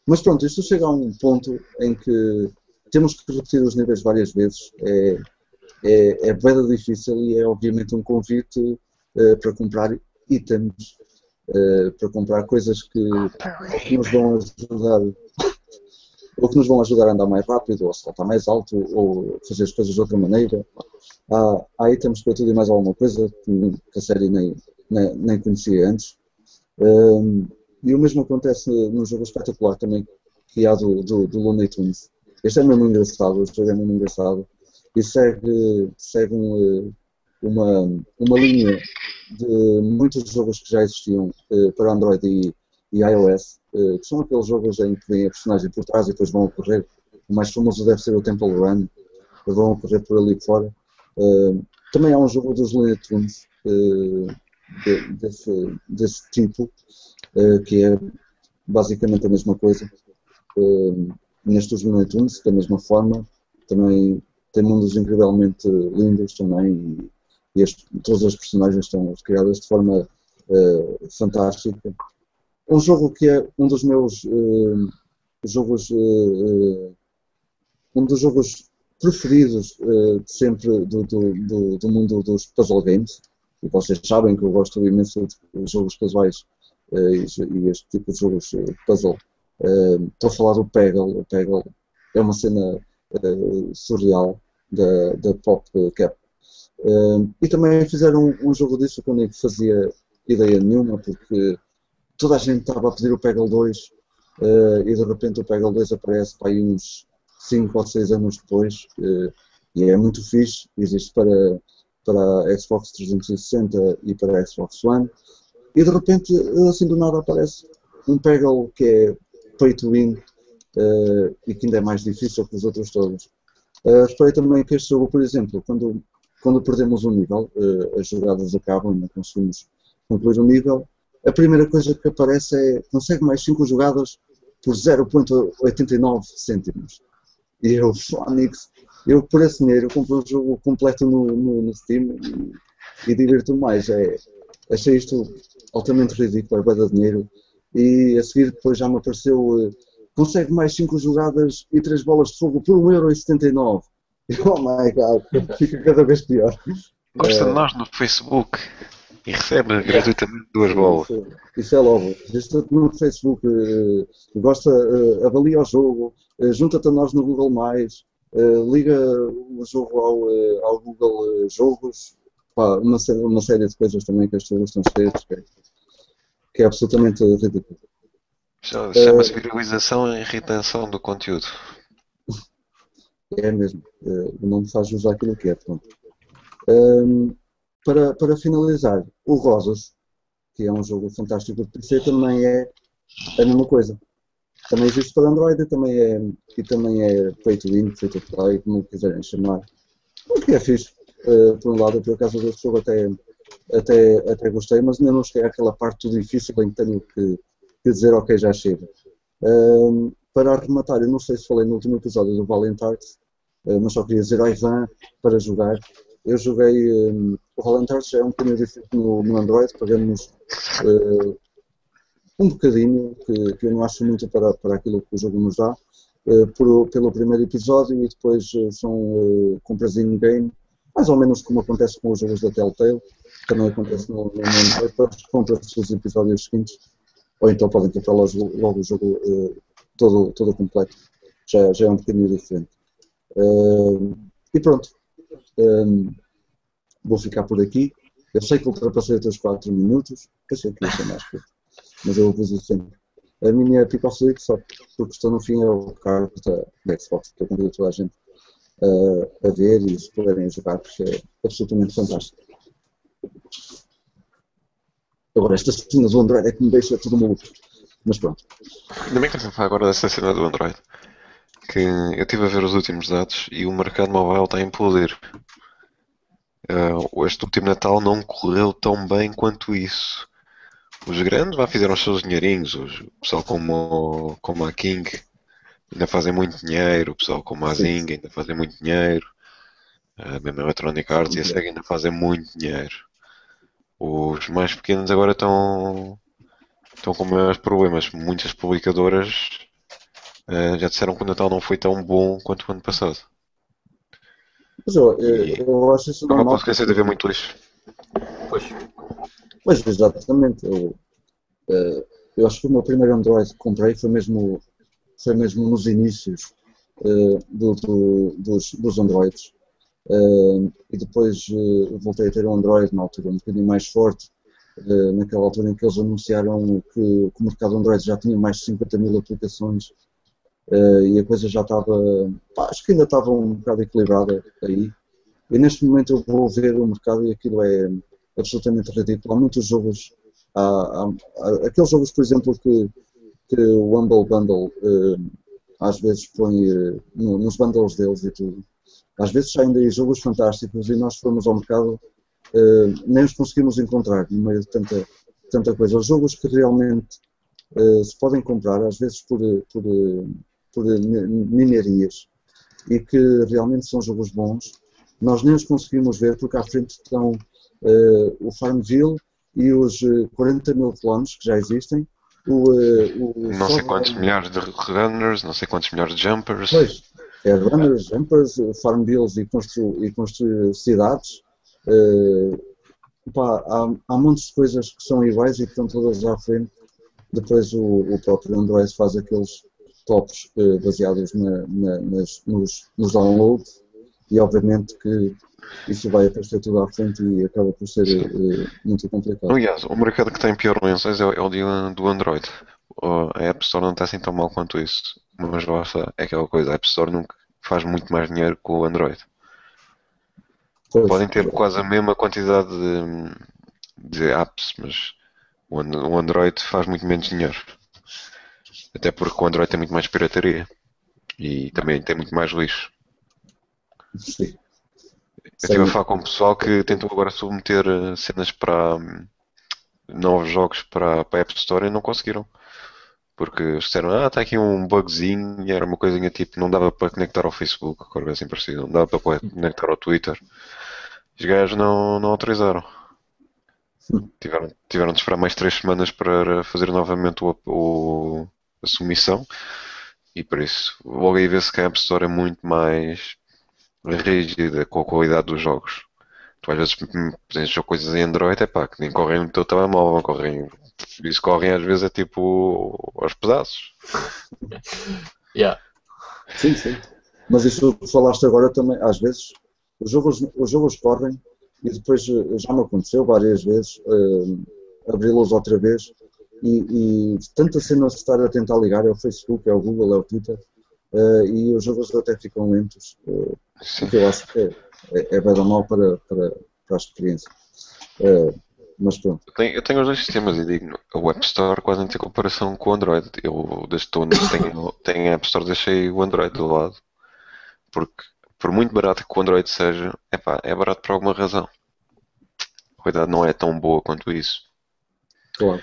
mas pronto, isto chega a um ponto em que temos que repetir os níveis várias vezes. É, é, é bem difícil e é obviamente um convite eh, para comprar itens, eh, para comprar coisas que, que nos vão ajudar ou que nos vão ajudar a andar mais rápido, ou a saltar mais alto, ou fazer as coisas de outra maneira. Há, há itens para tudo e mais alguma coisa que, a série nem, nem, nem conhecia antes. Um, e o mesmo acontece num jogo espetacular também, que há do, do, do Looney Tunes. Este é mesmo engraçado, este jogo é mesmo engraçado. E segue, segue um, uma, uma linha de muitos jogos que já existiam eh, para Android e, e iOS, eh, que são aqueles jogos em que vem a personagem por trás e depois vão ocorrer. O mais famoso deve ser o Temple Run, vão ocorrer por ali fora. Eh, também há um jogo dos Looney Tunes eh, de- desse, desse tipo, que é basicamente a mesma coisa. Nestes Looney Tunes, da mesma forma, também tem mundos incrivelmente lindos também e, e as- todas as personagens estão criadas de forma eh, fantástica. Um jogo que é um dos meus eh, jogos, eh, um dos jogos preferidos de sempre do, do, do, do mundo dos puzzle games. E vocês sabem que eu gosto imenso de jogos casuais e, e este tipo de jogos puzzle. Estou a falar do Peggle. O Peggle é uma cena surreal da, da Pop Cap. E também fizeram um, um jogo disso que eu nem fazia ideia nenhuma, porque toda a gente estava a pedir o Peggle 2 eh, e de repente o Peggle 2 aparece para aí uns 5 ou 6 anos depois eh, e é muito fixe, existe para, para a Xbox 360 e para a Xbox One e de repente assim do nada aparece um Peggle que é pay to win eh, e que ainda é mais difícil que os outros todos. Uh, reparei também que este jogo, por exemplo, quando, quando perdemos um nível, as jogadas acabam e não conseguimos concluir o nível, a primeira coisa que aparece é consegue mais 5 jogadas por 0.89 cêntimos. E eu, Phonics, eu por esse dinheiro compro um jogo completo no, no, no Steam e, e divirto-me mais. É, achei isto altamente ridículo, é de dinheiro. E a seguir depois já me apareceu, eh, consegue mais 5 jogadas e 3 bolas de fogo por 1,79€. E, Oh my god, fica cada vez pior. Gosta de nós no Facebook e recebe gratuitamente duas bolas. Isso, isso é logo. Registra-te no Facebook, eh, gosta, eh, avalia o jogo, eh, junta-te a nós no Google, eh, liga o jogo ao, ao Google Jogos, Pá, uma, uma série de coisas também que as pessoas estão cheias, que é, que é absolutamente ridículo. Chama- Chama-se viralização e retenção do conteúdo. É mesmo. eh, o nome faz jus àquilo que é. Pronto. Ahm, para, para finalizar, o Rosas, que é um jogo fantástico de PC, também é a mesma coisa. Também existe para Android também é, e também é pay to win, free to play, como quiserem chamar. O que é fixe. Eh, por um lado, por acaso desse jogo até, até, até gostei, mas ainda não cheguei àquela parte difícil em que tenho que, que dizer ok, já chega. Ahm, para arrematar, eu não sei se falei no último episódio do Valiant Arts, eh, mas só queria dizer ao Ivan para jogar. Eu joguei um, o Valiant Arts é um bocadinho diferente no, no Android, pagamos eh, um bocadinho, que, que eu não acho muito para, para aquilo que o jogo nos dá, eh, por- pelo primeiro episódio e depois eh, são compras in-game, mais ou menos como acontece com os jogos da Telltale, também acontece no, no, Android, depois compra-se os episódios seguintes, ou então podem comprar logo, logo o jogo todo, todo completo, já, já é um bocadinho diferente. E pronto, um, vou ficar por aqui. Eu sei que ultrapassei os 4 minutos, pensei que ia ser mais curto, mas eu vou fazer sempre. A minha People Sleep, só porque estou no fim, é o cargo da Xbox, que eu convido toda a gente a, a ver e se puderem jogar, porque é absolutamente fantástico. Agora, esta cena do Android é que me deixa tudo maluco. Mas pronto. Ainda bem que estás a falar agora dessa cena do Android. Que eu estive a ver os últimos dados e o mercado mobile está a implodir. Uh, este último Natal não correu tão bem quanto isso. Os grandes já fizeram os seus dinheirinhos. O pessoal como, como a King ainda fazem muito dinheiro. O pessoal como a Zing ainda fazem muito dinheiro. A mesma Electronic Arts e a SEGA ainda fazem muito dinheiro. Os mais pequenos agora estão, estão com maiores problemas. Muitas publicadoras uh, já disseram que o Natal não foi tão bom quanto o ano passado. Mas eu, eu, eu acho isso normal. Não posso esquecer de haver muito lixo. Pois. Pois, exatamente. Eu, uh, eu acho que o meu primeiro Android que comprei foi mesmo, foi mesmo nos inícios uh, do, do, dos, dos Androids. Uh, e depois uh, voltei a ter um Android na altura um bocadinho mais forte, uh, naquela altura em que eles anunciaram que, que, o mercado Android já tinha mais de 50 mil aplicações e a coisa já estava, pá, acho que ainda estava um bocado equilibrada aí. E neste momento eu vou ver o mercado e aquilo é absolutamente ridículo. Há muitos jogos, há, há, há aqueles jogos, por exemplo, que, que o Humble Bundle às vezes põe no, nos bundles deles e tudo às vezes saem daí jogos fantásticos e nós fomos ao mercado, uh, nem os conseguimos encontrar no meio de tanta, tanta coisa. Os jogos que realmente uh, se podem comprar, às vezes por, por, por ninharias, e que realmente são jogos bons, nós nem os conseguimos ver porque à frente estão uh, o Farmville e os 40 mil clones que já existem. O, o não sei quantos milhares de runners, não sei quantos milhares de jumpers. Pois, é runners, jumpers, farm bills e construir, e construir cidades. Uh, pá, há, há montes de coisas que são iguais e que estão todas à frente. Depois o, o próprio Android faz aqueles tops uh, baseados na, na, nas, nos, nos downloads e obviamente que isso vai aparecer tudo à frente e acaba por ser uh, muito complicado. Aliás, o mercado que tem pior lençóis é, é o do Android. A App Store não está assim tão mal quanto isso mas basta, é aquela coisa, a App Store nunca faz muito mais dinheiro que o Android. Pois, Podem ter quase a mesma quantidade de, de apps, mas o Android faz muito menos dinheiro. Até porque o Android tem muito mais pirataria e também tem muito mais lixo. Sim. Eu estive a falar com o pessoal que tentou agora submeter eh, cenas para hum, novos jogos para, para a App Store e não conseguiram. Porque disseram, ah, está aqui um bugzinho, e era uma coisinha tipo, não dava para conectar ao Facebook, coisa assim parecida, não dava para conectar ao Twitter. Os gajos não, não autorizaram. Tiveram, tiveram de esperar mais três semanas para fazer novamente o, o, a submissão. E por isso, logo aí vê-se que a App Store é muito mais rígida com a qualidade dos jogos. Tu às vezes tens coisas em Android, é pá, que nem correm no teu telemóvel, correm isso correm às vezes é tipo aos pedaços. yeah. Sim, sim. Mas isso que falaste agora também, às vezes, os jogos, os jogos correm e depois eh, já me aconteceu várias vezes uh, abri-los outra vez e, e tanta cena se estar a tentar ligar, é o Facebook, é o Google, é o Twitter uh, e os jogos até ficam lentos. Uh, que eu acho que é, é, é bem mal para, para, para a experiência. Uh, mas pronto. Eu tenho, eu tenho os dois sistemas e digo, o App Store quase não tem comparação com o Android. Eu, desde que tenho, tenho a App Store, deixei o Android do lado. Porque, por muito barato que o Android seja, epá, é barato por alguma razão. A qualidade não é tão boa quanto isso. Claro.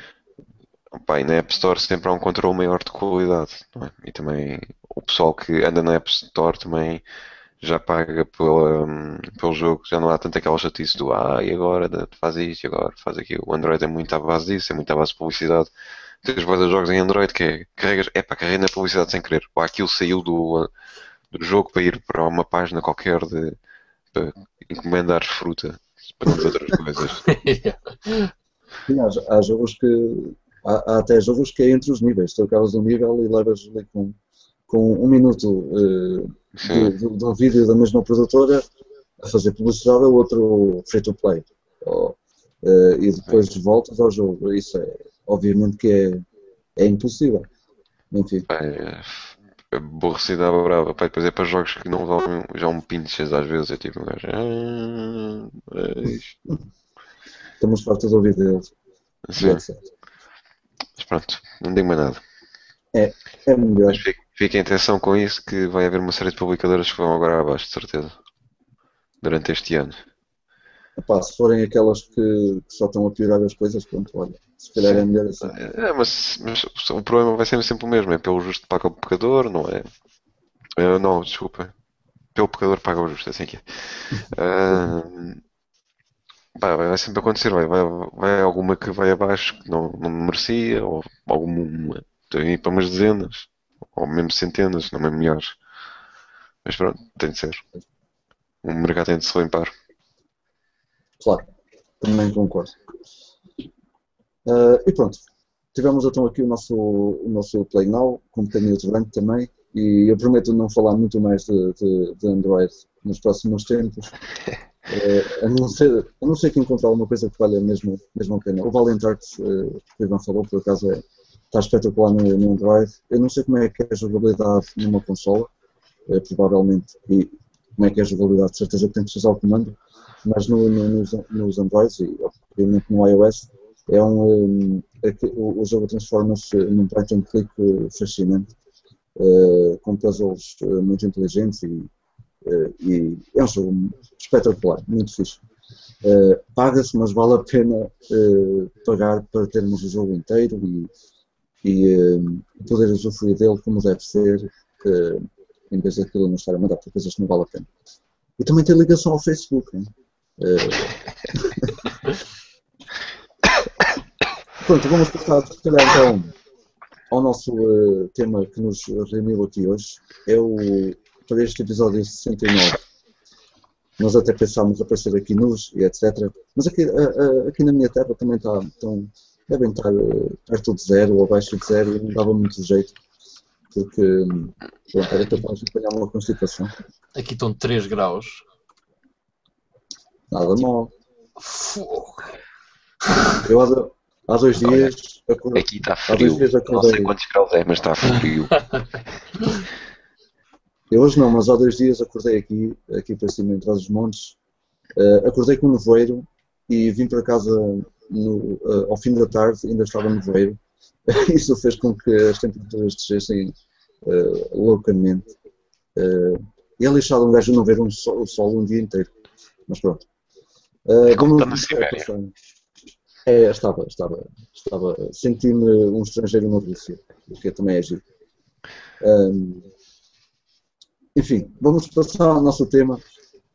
Epá, e na App Store sempre há um controle maior de qualidade. É? E também o pessoal que anda na App Store também já paga pela, um, pelo jogo, já não há tanto aquela chatice do ah, e agora faz isto, e agora faz aquilo. O Android é muito à base disso, é muito à base de publicidade. Tens vários jogos em Android que é, carregas, é para carregar na publicidade sem querer. Ou aquilo saiu do, do jogo para ir para uma página qualquer de para encomendar fruta para não outras coisas. Sim, há, há, jogos que há, há, até jogos que é entre os níveis, tu acabas um nível e levas ali com, com um minuto de, de, de, um vídeo da mesma produtora a fazer publicidade a outro free-to-play. Uh, e depois voltas ao jogo. Isso é, obviamente que é, é impossível. Enfim. É, aborrecida à brava. Pai, depois é para jogos que não vão já um pinches às vezes. É tipo um gajo. Ah, é. Estamos fartos de ouvir deles. Sim. Pronto, não digo mais nada. É, é melhor. Mas fica, fica em atenção com isso que vai haver uma série de publicadoras que vão agora abaixo, de certeza. Durante este ano. Epá, se forem aquelas que, que, só estão a piorar as coisas, pronto, olha, se calhar é melhor assim. É, mas, mas, o problema vai ser sempre o mesmo, é pelo justo paga o pecador, não é? é não, desculpa. Pelo pecador paga o justo, é assim que é. uh, vai, vai sempre acontecer, vai, vai, vai alguma que vai abaixo que não, não merecia, ou alguma tem para umas dezenas, ou mesmo centenas, não é melhores. Mas pronto, tem de ser. O mercado tem de se limpar. Claro, também concordo. Uh, e pronto, tivemos então aqui o nosso, o nosso Play Now, com um bocadinho de branco também, e eu prometo não falar muito mais de, de, de Android nos próximos tempos, uh, a, não ser, a não ser que encontrar alguma coisa que valha mesmo, mesmo a pena. O Valiant Arts, que o Ivan falou, por acaso é, está espetacular no, no Android. Eu não sei como é que é a jogabilidade numa consola, provavelmente, e como é que é a jogabilidade, de certeza que tem que usar o comando, mas no, no, nos, nos Androids e obviamente no iOS é um, é o, o, jogo transforma-se num point and click fascinante com puzzles muito inteligentes e, e, é um jogo espetacular, muito fixe. Paga-se, mas vale a pena pagar para termos o jogo inteiro e, e poder usufruir dele como deve ser, em vez daquilo não estar a mandar para coisas que não vale a pena. E também tem ligação ao Facebook. Hein? Eh, pronto, vamos passar, se calhar, então, ao nosso uh, tema que nos reuniu aqui hoje. É o, para este episódio 69. Nós até pensámos aparecer aqui nos e etc. Mas aqui, uh, aqui na minha terra também está, estão, devem estar perto de zero ou abaixo de zero e não dava muito jeito. Porque pronto, era capaz de apanhar uma constipação. Aqui estão 3 graus. Nada mal. Eu há, há dois dias. Acordei, Aqui está frio. Não sei quantos graus é, mas está frio. Eu hoje não, mas há dois dias acordei aqui, aqui para cima, entre os montes. Uh, acordei com um nevoeiro e vim para casa no, uh, ao fim da tarde, ainda estava nevoeiro. Isso fez com que as temperaturas descessem uh, loucamente. e é lixado um gajo não ver um sol, o sol um dia inteiro. Mas pronto. Uh, como está na Sibéria. É, estava, estava, estava. Senti-me um estrangeiro na Rússia, o que também é giro. Um, enfim, vamos passar ao nosso tema.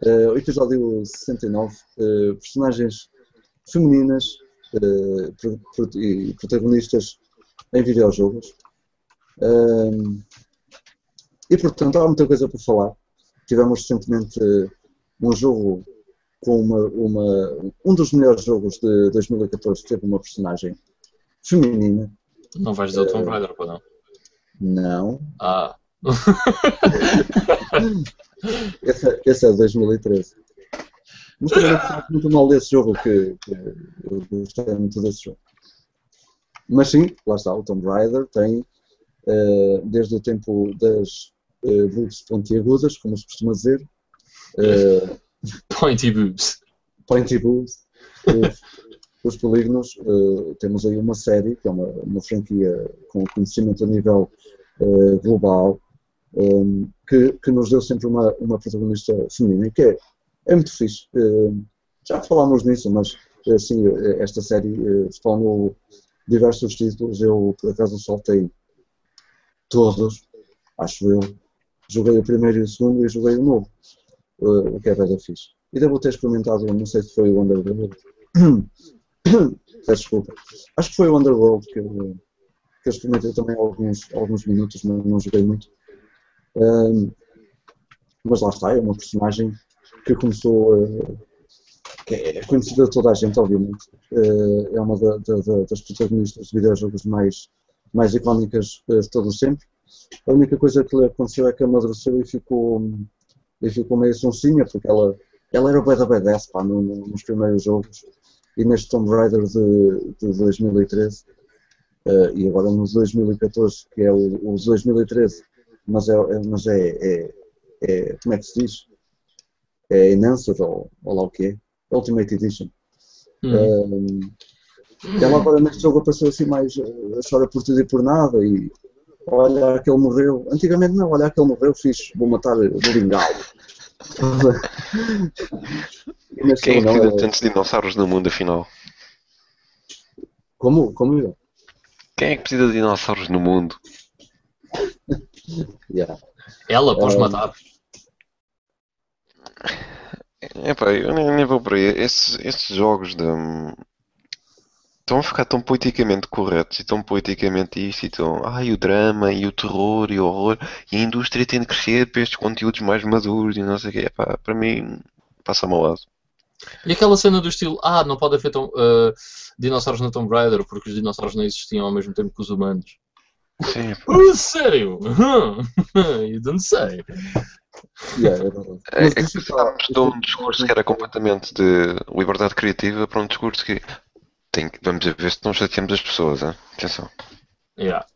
Uh, o episódio 69, uh, personagens femininas uh, e protagonistas em videojogos. E portanto há muita coisa para falar. Tivemos recentemente um jogo com uma, uma, um dos melhores jogos de 2014 teve uma personagem feminina. Não vais dizer o Tomb Raider, para não? Não. Ah. Esse, esse é de 2013. Mas também não muito mal desse jogo, que, que eu gostei muito desse jogo. Mas sim, lá está, o Tomb Raider tem, uh, desde o tempo das uh, boobs pontiagudas, como se costuma dizer, uh, Pointy boobs. Pointy boobs. Os, os polígonos, uh, temos aí uma série, que é uma, uma franquia com conhecimento a nível global, um, que, que nos deu sempre uma, uma protagonista feminina, que é, é muito fixe. Uh, já falámos nisso, mas assim, esta série uh, diversos títulos, eu por acaso soltei todos, acho eu. Joguei o primeiro e o segundo e joguei o novo o que é bem fixe. E devo ter experimentado, não sei se foi o Underworld. Peço desculpa. Acho que foi o Underworld que, eu, que eu experimentei também alguns, alguns minutos, mas não joguei muito. Um, mas lá está, é uma personagem que começou. Uh, que é conhecida de toda a gente, obviamente. Uh, é uma da, da, das protagonistas de videojogos mais, mais icónicas uh, de todo o sempre. A única coisa que lhe aconteceu é que amadureceu e ficou e ficou meio sonsinha, porque ela ela era o da badass, pá, no- no- nos primeiros jogos. E neste Tomb Raider de, de 2013. eh, e agora nos 2014, que é o, os 2013, mas é, é- mas é, é, é- Como é que se diz? É Enhanced ou, ou lá o que é? Ultimate Edition. Hum. Um, ela agora neste jogo apareceu assim mais chora por tudo e por nada e olha que ele morreu. Antigamente não, olha que ele morreu, fiz, vou matar o Bingalo. E neste Quem é não, precisa de é- tantos dinossauros no mundo, afinal? como, como eu? Quem é que precisa de dinossauros no mundo? Yeah. Ela, pôs matar. Epá, eu nem, nem vou por aí. Esses, esses jogos de. Estão a ficar tão politicamente corretos e tão politicamente isto e tão. Ai, o drama e o terror e o horror. E a indústria tem de crescer para estes conteúdos mais maduros e não sei o quê. Epá, para mim, passa-me ao lado. E aquela cena do estilo, ah, não pode haver tom- ah, dinossauros no Tomb Raider porque os dinossauros não existiam ao mesmo tempo que os humanos. Sim. Ah, sério? you don't say. Yeah, é. É, é que passámos de um discurso que era completamente de liberdade criativa para um discurso que tem vamos ver se não chateamos as pessoas, hein? atenção. Yeah.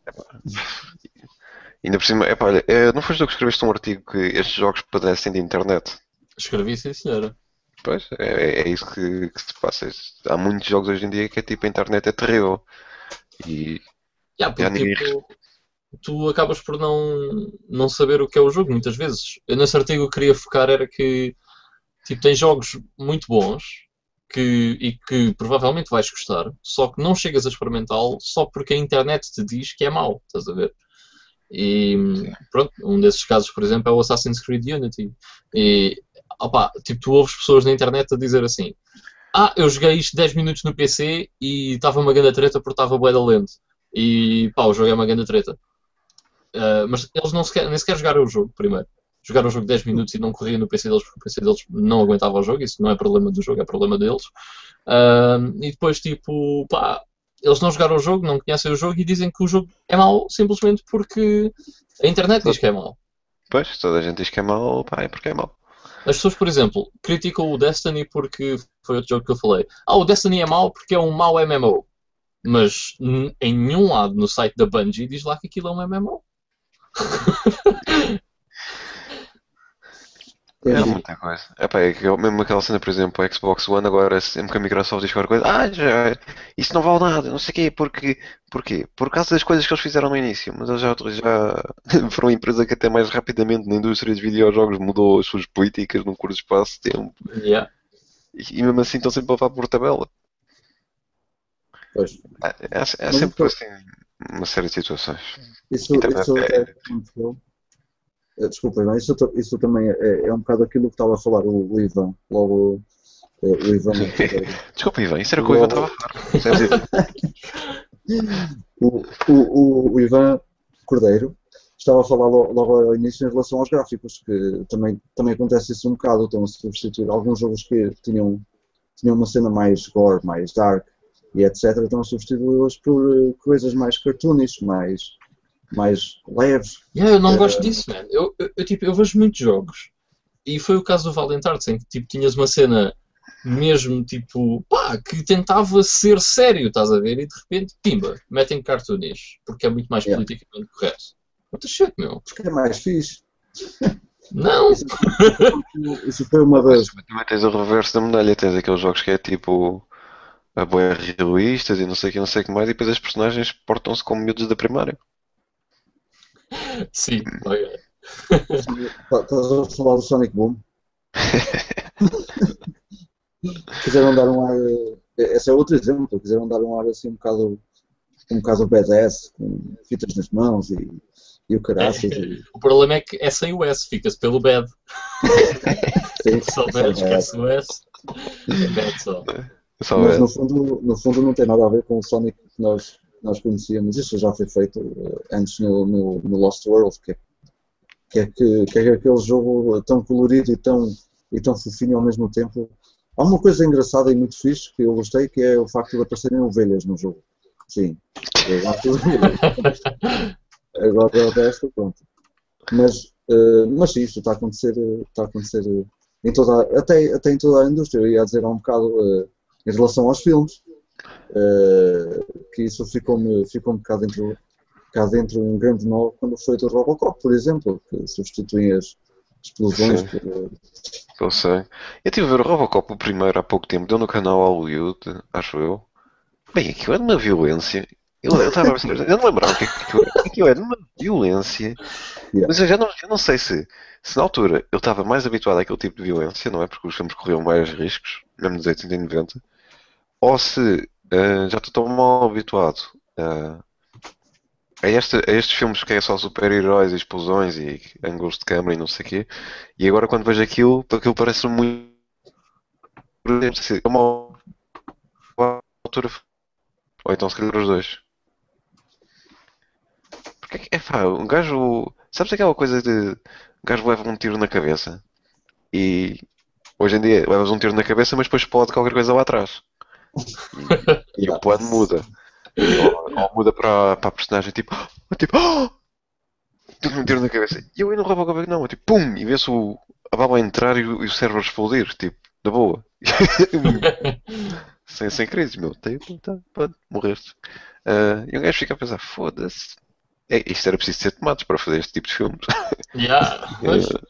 Ainda por cima, epá, olha, é, não foste tu que escreveste um artigo que estes jogos padecem de internet? Escrevi sim, senhora. Pois, é, é isso que, que se passa. Há muitos jogos hoje em dia que é tipo a internet é terrível. E Yeah, porque tipo, tu acabas por não, não saber o que é o jogo muitas vezes. Eu nesse artigo que queria focar era que tipo, tem jogos muito bons que, e que provavelmente vais gostar, só que não chegas a experimentá-lo só porque a internet te diz que é mau, estás a ver? E pronto, um desses casos, por exemplo, é o Assassin's Creed Unity. E opá, tipo, tu ouves pessoas na internet a dizer assim: Ah, eu joguei isto 10 minutos no PC e estava uma grande treta porque estava bué da lento. E pá, o jogo é uma grande treta. Ah, mas eles não sequer, nem sequer jogaram o jogo primeiro. Jogaram o jogo 10 minutos e não corria no PC deles porque o PC deles não aguentava o jogo. Isso não é problema do jogo, é problema deles. Ah, e depois, tipo, pá, eles não jogaram o jogo, não conhecem o jogo e dizem que o jogo é mau simplesmente porque a internet diz que é mau. pois, toda a gente diz que é mau, pá, é porque é mau. As pessoas, por exemplo, criticam o Destiny porque foi outro jogo que eu falei. Ah, o Destiny é mau porque é um mau MMO. Mas em nenhum lado no site da Bungie diz lá que aquilo é um MMO. É É, muita coisa. É que eu- mesmo aquela cena, por exemplo, o Xbox One, agora sempre que a Microsoft diz qualquer coisa, ah, já, isso não vale nada, não sei o quê, porque, porquê? Por causa das coisas que eles fizeram no início, mas eles já, já foram uma empresa que até mais rapidamente na indústria de videojogos mudou as suas políticas num curto espaço de tempo, Yeah. e, e mesmo assim estão sempre a levar por tabela. Pois. É, é, é sempre assim, uma série de situações. Isso, isso é- até aconteceu. Eh, Desculpa, Ivan, isso, isso também é, é um bocado aquilo que estava a falar o, o Ivan, logo eh, o Ivan. Desculpa, Ivan, isso era o que o Ivan estava a falar. O, o, o, Ivan Cordeiro estava a falar lo- logo ao início em relação aos gráficos, que também, também acontece isso um bocado, estão a substituir alguns jogos que tinham, tinham uma cena mais gore, mais dark e etc, estão a por eh, coisas mais cartoonish, mais, mais leves. Yeah, eu não Eh, gosto disso, man. Eu, eu, eu, tipo, eu vejo muitos jogos. E foi o caso do Valiant Arts, em que tipo, tinhas uma cena mesmo tipo, pá, que tentava ser sério, estás a ver? E de repente, pimba, metem cartoonish, porque é muito mais Yeah. politicamente correto. What the shit, meu? Porque é mais fixe. Não! Isso, isso foi uma das. Mas também tens o reverso da medalha, tens aqueles jogos que é tipo a boia realistas e não sei o que, não sei o que mais, e depois as personagens portam-se como miúdos da primária. Sim, ok. Tá- Estás a falar do Sonic Boom? Quiseram dar um ar. Esse é outro exemplo. Quiseram dar um ar assim um bocado. Um bocado badass, com fitas nas mãos e, e o caraças. E, O problema é que é sem o S, fica-se pelo bad. sim, Só bad, é, esquece o S. É bad só. Só mas é. no fundo, no fundo não tem nada a ver com o Sonic que nós, nós conhecíamos. Isso já foi feito eh, antes no, no, no Lost World, que é, que, é que, que é aquele jogo tão colorido e tão, e tão fofinho ao mesmo tempo. Há uma coisa engraçada e muito fixe que eu gostei, que é o facto de aparecerem ovelhas no jogo. Sim, eu gosto de ovelhas. Agora o resto, pronto. Mas, eh, mas sim, isto está a acontecer, eh, está a acontecer em toda, até, até em toda a indústria. Eu ia dizer há um bocado uh, em relação aos filmes, uh, que isso ficou-me ficou um bocado dentro, cá dentro um grande nó quando foi do Robocop, por exemplo, que substituem as explosões por, uh, Eu sei. Eu tive a ver o Robocop o primeiro há pouco tempo, deu no canal Hollywood, acho eu. Bem, aquilo é de uma violência. Eu, eu, estava a pensar, eu não lembrava que aquilo, aquilo é de uma violência. Yeah. Mas eu já não, eu não sei se, se na altura eu estava mais habituado àquele tipo de violência, não é? Porque os filmes corriam mais riscos, mesmo nos 80 e 90, ou se eh, já estou tão mal habituado eh, a, este, a estes filmes que é só super-heróis e explosões e ângulos de câmera e não sei o quê, e agora quando vejo aquilo, aquilo parece muito. É uma altura. Ou então se calhar os dois. Porque é que. É pá, um gajo. Sabes aquela coisa de. Um gajo leva um tiro na cabeça e. Hoje em dia levas um tiro na cabeça, mas depois explode qualquer coisa lá atrás. E, e o plano muda. Ou, ou muda para, para a personagem tipo. Tipo. Oh! Um tiro na cabeça. E eu ainda não Robocop não. Tipo, pum! E vê-se o, a bala entrar e o, e o cérebro explodir. Tipo, da boa. sem, sem crises, meu. Tipo, tá, pronto, morreste. Ah, e um gajo fica a pensar: foda-se. É, isto era preciso ser tomates para fazer este tipo de filmes. Yeah.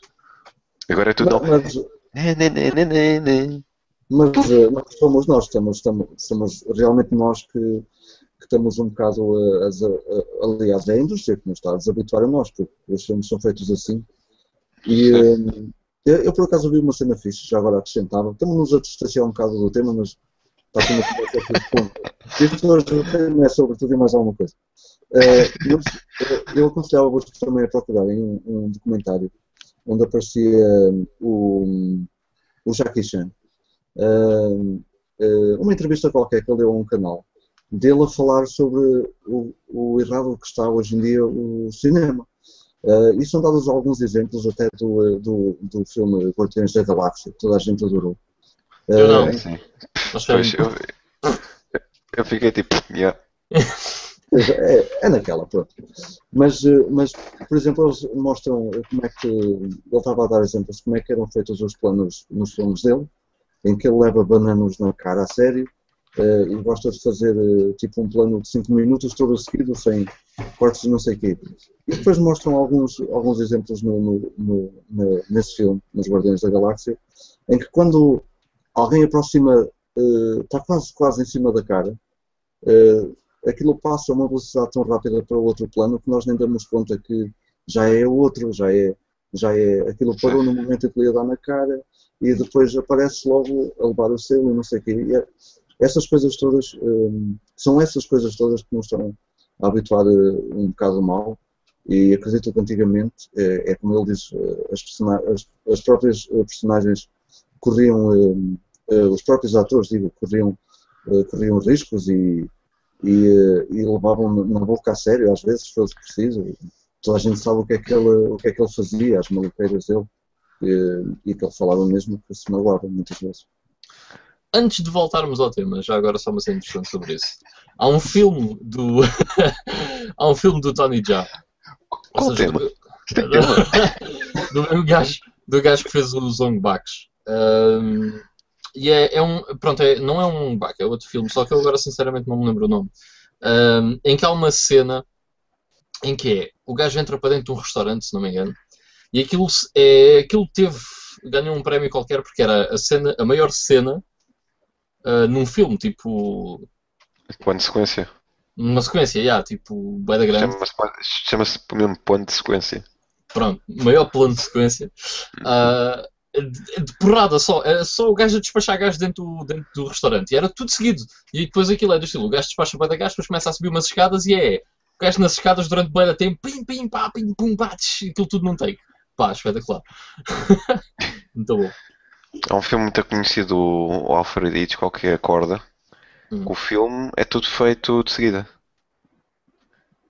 Ah, agora é tudo. Mas, mas, Né, né, né, né, né, né. Mas, eh, mas somos nós, estamos, estamos, somos realmente nós que, que estamos um bocado, a, a, a, aliás, é a indústria que nos está a desabituar a nós, porque os filmes são feitos assim. E eh, eu, eu, por acaso vi uma cena fixe, já agora acrescentava, estamos-nos a distanciar um bocado do tema, mas está sendo uma. Isto hoje é sobre tudo e mais alguma coisa. Eh, eu, eu aconselhava-vos também a procurarem um, um documentário onde aparecia o, o Jackie Chan. Uh, uh, uma entrevista qualquer que ele deu a um canal dele a falar sobre o, o errado que está hoje em dia o cinema. Uh, e são dados alguns exemplos até do, do, do filme Guardiões da Galáxia, que toda a gente adorou. Eu não. Uh, Sim. Pois, eu, eu fiquei tipo, yeah. É, é naquela, pronto. Mas, mas, por exemplo, eles mostram como é que. Ele estava a dar exemplos de como é que eram feitos os planos nos filmes dele, em que ele leva bananos na cara a sério eh, e gosta de fazer eh, tipo um plano de 5 minutos todo seguido, sem cortes não sei o quê. E depois mostram alguns, alguns exemplos no, no, no- no- nesse filme, nos Guardiões da Galáxia, em que quando alguém aproxima, eh, está quase, quase em cima da cara. aquilo passa a uma velocidade tão rápida para o outro plano que nós nem damos conta que já é outro, já é, já é aquilo parou no momento em que lhe ia dar na cara e depois aparece logo a levar o selo e não sei o quê. E é- essas coisas todas, hum, são essas coisas todas que nos estão a habituar eh, um bocado mal e acredito que antigamente, eh, é como ele diz, eh, as, as- as próprias personagens corriam, eh, os próprios atores, digo, corriam, corriam riscos e, e, e levavam na boca a sério, às vezes, se fosse preciso. Toda a gente sabe o que é que ele, o que é que ele fazia, as maluqueiras dele, e, que ele falava mesmo que se magoava muitas vezes. Antes de voltarmos ao tema, já agora só uma cena interessante sobre isso. Há um filme do. Há um filme do Tony Jaa. Qual Ou seja, tema? do- do mesmo gajo, do gajo que fez o Zongbaks. Um, e é, é um. Pronto, é- não é um Bak, é outro filme, só que eu agora sinceramente não me lembro o nome. Um, em que há uma cena em que é o gajo entra para dentro de um restaurante, se não me engano, e aquilo, é, aquilo teve. ganhou um prémio qualquer porque era a, cena, a maior cena uh, num filme, tipo. Plano de sequência. numa sequência, já, tipo, bué da grande. Chama-se chama-se mesmo plano de sequência. Pronto, maior plano de sequência. Ah, de, de porrada só. Era só o gajo a despachar gajos dentro, do- dentro do restaurante. E era tudo seguido. E depois aquilo é do estilo. O gajo despacha bem da gajo, depois começa a subir umas escadas e é. O gajo nas escadas durante bem da tempo. Pim, pim, pá, pim, pum, pá, tch, aquilo tudo num take. Pá, espetacular. Muito bom. Há um filme muito conhecido, o Alfred Hitchcock, que é a Corda. Hum. O filme é tudo feito de seguida.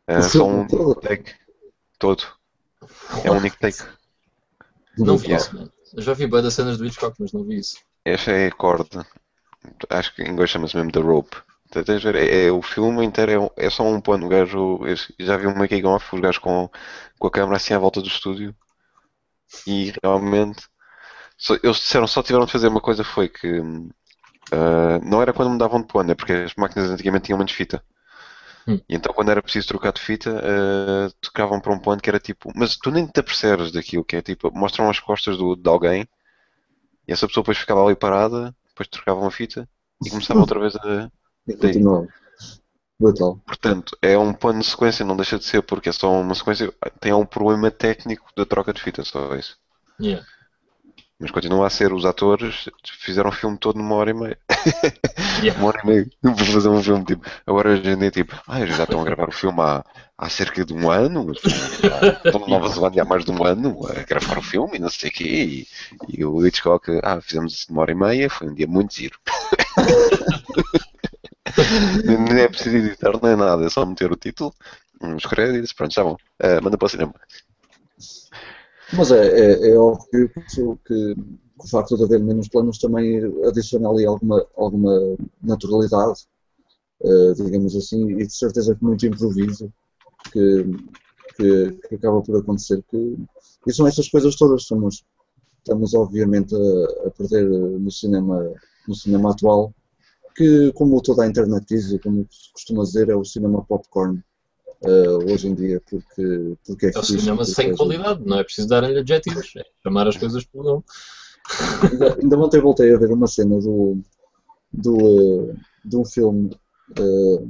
É O só um todo? take. Todo. É um único take. Não vi Yeah. isso, mano. Eu já vi bem das cenas do Hitchcock, mas não vi isso. Esta é a corda. Acho que em inglês chama-se mesmo The Rope. Tens ver, é, é- o filme inteiro é, é só um plano. O gajo, já vi um making off, os gajos com, com a câmera assim à volta do estúdio. E realmente só- eles disseram só tiveram de fazer uma coisa foi que ah, não era quando mudavam de plano, é porque as máquinas antigamente tinham menos fita. Hum. E então quando era preciso trocar de fita, ah, trocavam para um plano que era tipo, mas tu nem te apercebes daquilo, que é tipo, mostram as costas do, de alguém e essa pessoa depois ficava ali parada, depois trocavam a fita e começava outra vez a. E continua. Brutal. Portanto, é um plano de sequência, não deixa de ser, porque é só uma sequência, tem um problema técnico da troca de fita, só isso. Yeah. Mas continua a ser, os atores fizeram o filme todo numa hora e meia. Yeah. Uma hora e meia para fazer um filme tipo. Agora hoje em dia tipo, ah, eles já estão a gravar o filme há, há cerca de um ano, estão na Nova Zelândia há mais de um ano a gravar o filme e não sei o quê. E, e o Hitchcock, ah, fizemos isso numa hora e meia, foi um dia muito giro. Nem é preciso editar, nem nada, é só meter o título, os créditos, pronto, já bom. Ah, manda para o cinema. Mas é, é, é óbvio que, o facto de haver menos planos também adiciona ali alguma, alguma naturalidade, eh, digamos assim, e de certeza que muito improviso que, que, que acaba por acontecer. Que, e são essas coisas todas. Estamos, estamos obviamente a, a perder no cinema, no cinema atual, que como toda a internet diz, e como se costuma dizer, é o cinema popcorn. eh, hoje em dia, porque, porque é É o cinema sem faz- qualidade, não é preciso dar-lhe adjetivos, é chamar as coisas pelo nome. Ainda, ainda ontem voltei a ver uma cena do, do, eh, de um filme. eh,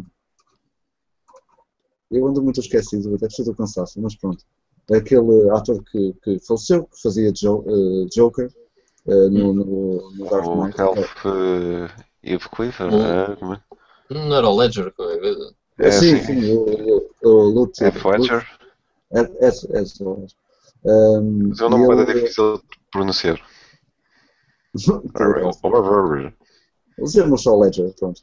eu ando muito esquecido, deve ser do cansaço, mas pronto. Aquele ator que, que faleceu, que fazia Jo- eh, Joker eh, no, no, no Dark O Knight. Ralph uh, Eve Clifford, O- ah, como é? Não era o Ledger, qualquer coisa. É, sim, sim. sim, o, o, o Lutz. É Fletcher, É, é, é, só- Um, mas é um nome ele- difícil de pronunciar. Usemos só o Ledger, pronto.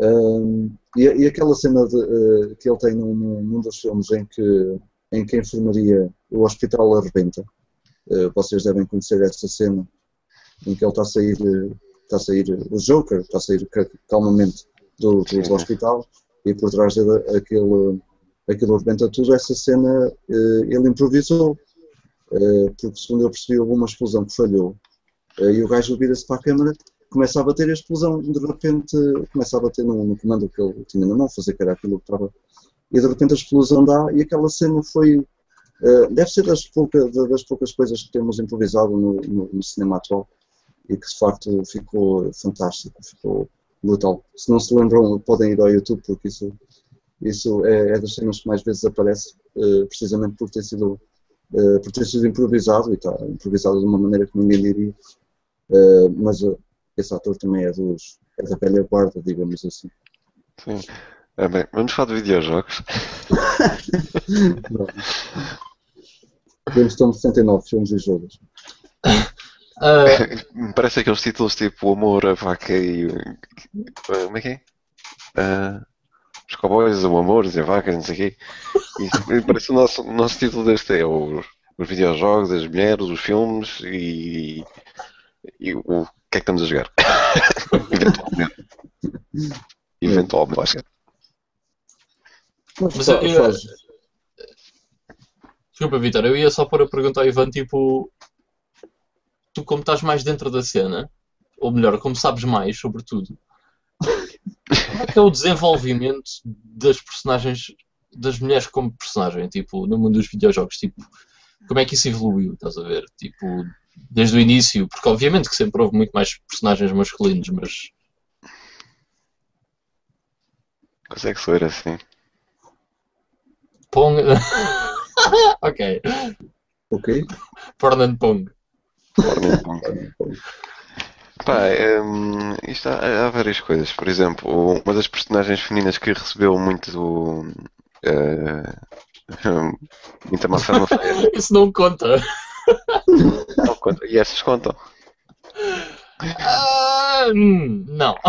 Um, e, e aquela cena de, eh, que ele tem num, num dos filmes em que, em que a enfermaria, o hospital arrebenta. Eh, vocês devem conhecer essa cena em que ele está a sair, eh, está a sair o Joker, está a sair ca- calmamente do, do, do hospital e por trás dele aquele, aquilo arrebenta tudo. Essa cena eh, ele improvisou, eh, porque segundo eu percebi houve uma explosão que falhou eh, e o gajo vira-se para a câmara começa a bater a explosão, de repente começa a bater no, no comando que ele tinha na mão, fazer que era aquilo que estava. E de repente a explosão dá e aquela cena foi. eh, deve ser das, pouca, da- das poucas coisas que temos improvisado no, no- no cinema atual e que de facto ficou fantástico, ficou brutal. Se não se lembram, podem ir ao YouTube porque isso, isso é, é das cenas que mais vezes aparece, eh, precisamente por ter sido. eh, por ter sido improvisado e está improvisado de uma maneira que ninguém diria, Eh, mas esse ator também é, dos, é da velha guarda, digamos assim. Sim. Ah, bem, vamos falar de videojogos. James Stone 79 filmes e jogos. Me Parece aqueles títulos tipo O Amor, a Vaca e. Como é que é? Ah, os cowboys, o amor, e a vaca, não sei o quê. E, parece o nosso, o nosso título deste é os, os videojogos, as mulheres, os filmes e, e o que é que estamos a jogar. Eventualmente. Eventualmente, acho que. Mas, Mas fa- eu- eu- Desculpa, Vitor, eu ia só para perguntar ao Ivan, tipo, tu como estás mais dentro da cena, ou melhor, como sabes mais sobre tudo, como é que é o desenvolvimento das personagens, das mulheres como personagem, tipo, no mundo dos videojogos, tipo, como é que isso evoluiu, estás a ver? Tipo, desde o início, porque obviamente que sempre houve muito mais personagens masculinos, mas Consegue ser assim. Pong. ok, ok? Porn and Pong. Pá, hum, isto há, há várias coisas. Por exemplo, uma das personagens femininas que recebeu muito. eh, muita má fama foi Isso não conta. Não, conta- E essas contam. Hum, não.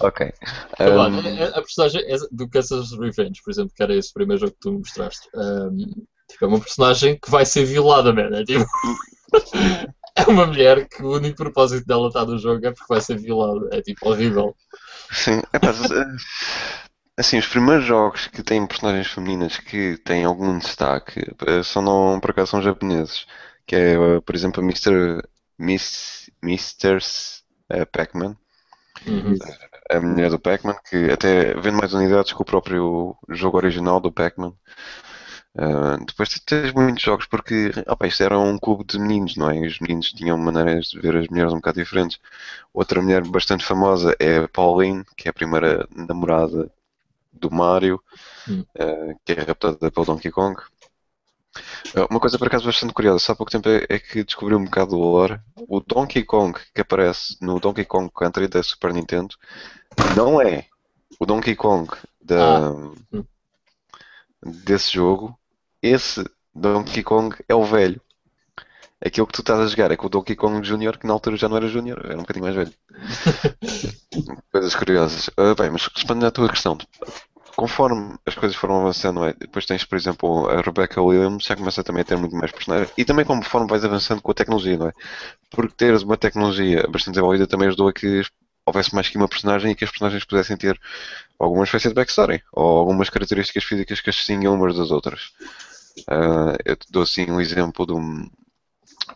Ok. Olha, Hum, a, a personagem é do Castlevania's Revenge, por exemplo, que era esse primeiro jogo que tu me mostraste. Hum, tipo, é uma personagem que vai ser violada, man. É, tipo, é uma mulher que o único propósito dela estar no jogo é porque vai ser violada. É tipo horrível. sim, epá, eh, assim, os primeiros jogos que têm personagens femininas que têm algum destaque eh, são não, por acaso são japoneses. que é, uh, por exemplo, a Mr. Miss, Mr. uh, Pac-Man, Uhum. a mulher do Pac-Man, que até vende mais unidades que o próprio jogo original do Pac-Man. Uh, depois tens muitos jogos porque opa, isto era um clube de meninos, não é? E os meninos tinham maneiras de ver as mulheres um bocado diferentes. Outra mulher bastante famosa é a Pauline, que é a primeira namorada do Mario, Hum. uh, que é raptada pelo Donkey Kong. Uh, uma coisa por acaso bastante curiosa, só há pouco tempo é, é que descobri um bocado do lore. O Donkey Kong que aparece no Donkey Kong Country da Super Nintendo não é o Donkey Kong da, hum. desse jogo. Esse Donkey Kong é o velho. Aquilo que tu estás a jogar é com o Donkey Kong Jr., que na altura já não era Júnior, era um bocadinho mais velho. Coisas curiosas. Ah, bem, mas respondendo à tua questão, conforme as coisas foram avançando, é? depois tens, por exemplo, a Rebecca Williams, já começa também a ter muito mais personagens. E também conforme vais avançando com a tecnologia, não é? Porque teres uma tecnologia bastante desenvolvida também ajudou a que houvesse mais que uma personagem e que as personagens pudessem ter alguma espécie de backstory ou algumas características físicas que as distinguiam umas das outras. Ah, eu te dou assim um exemplo de um,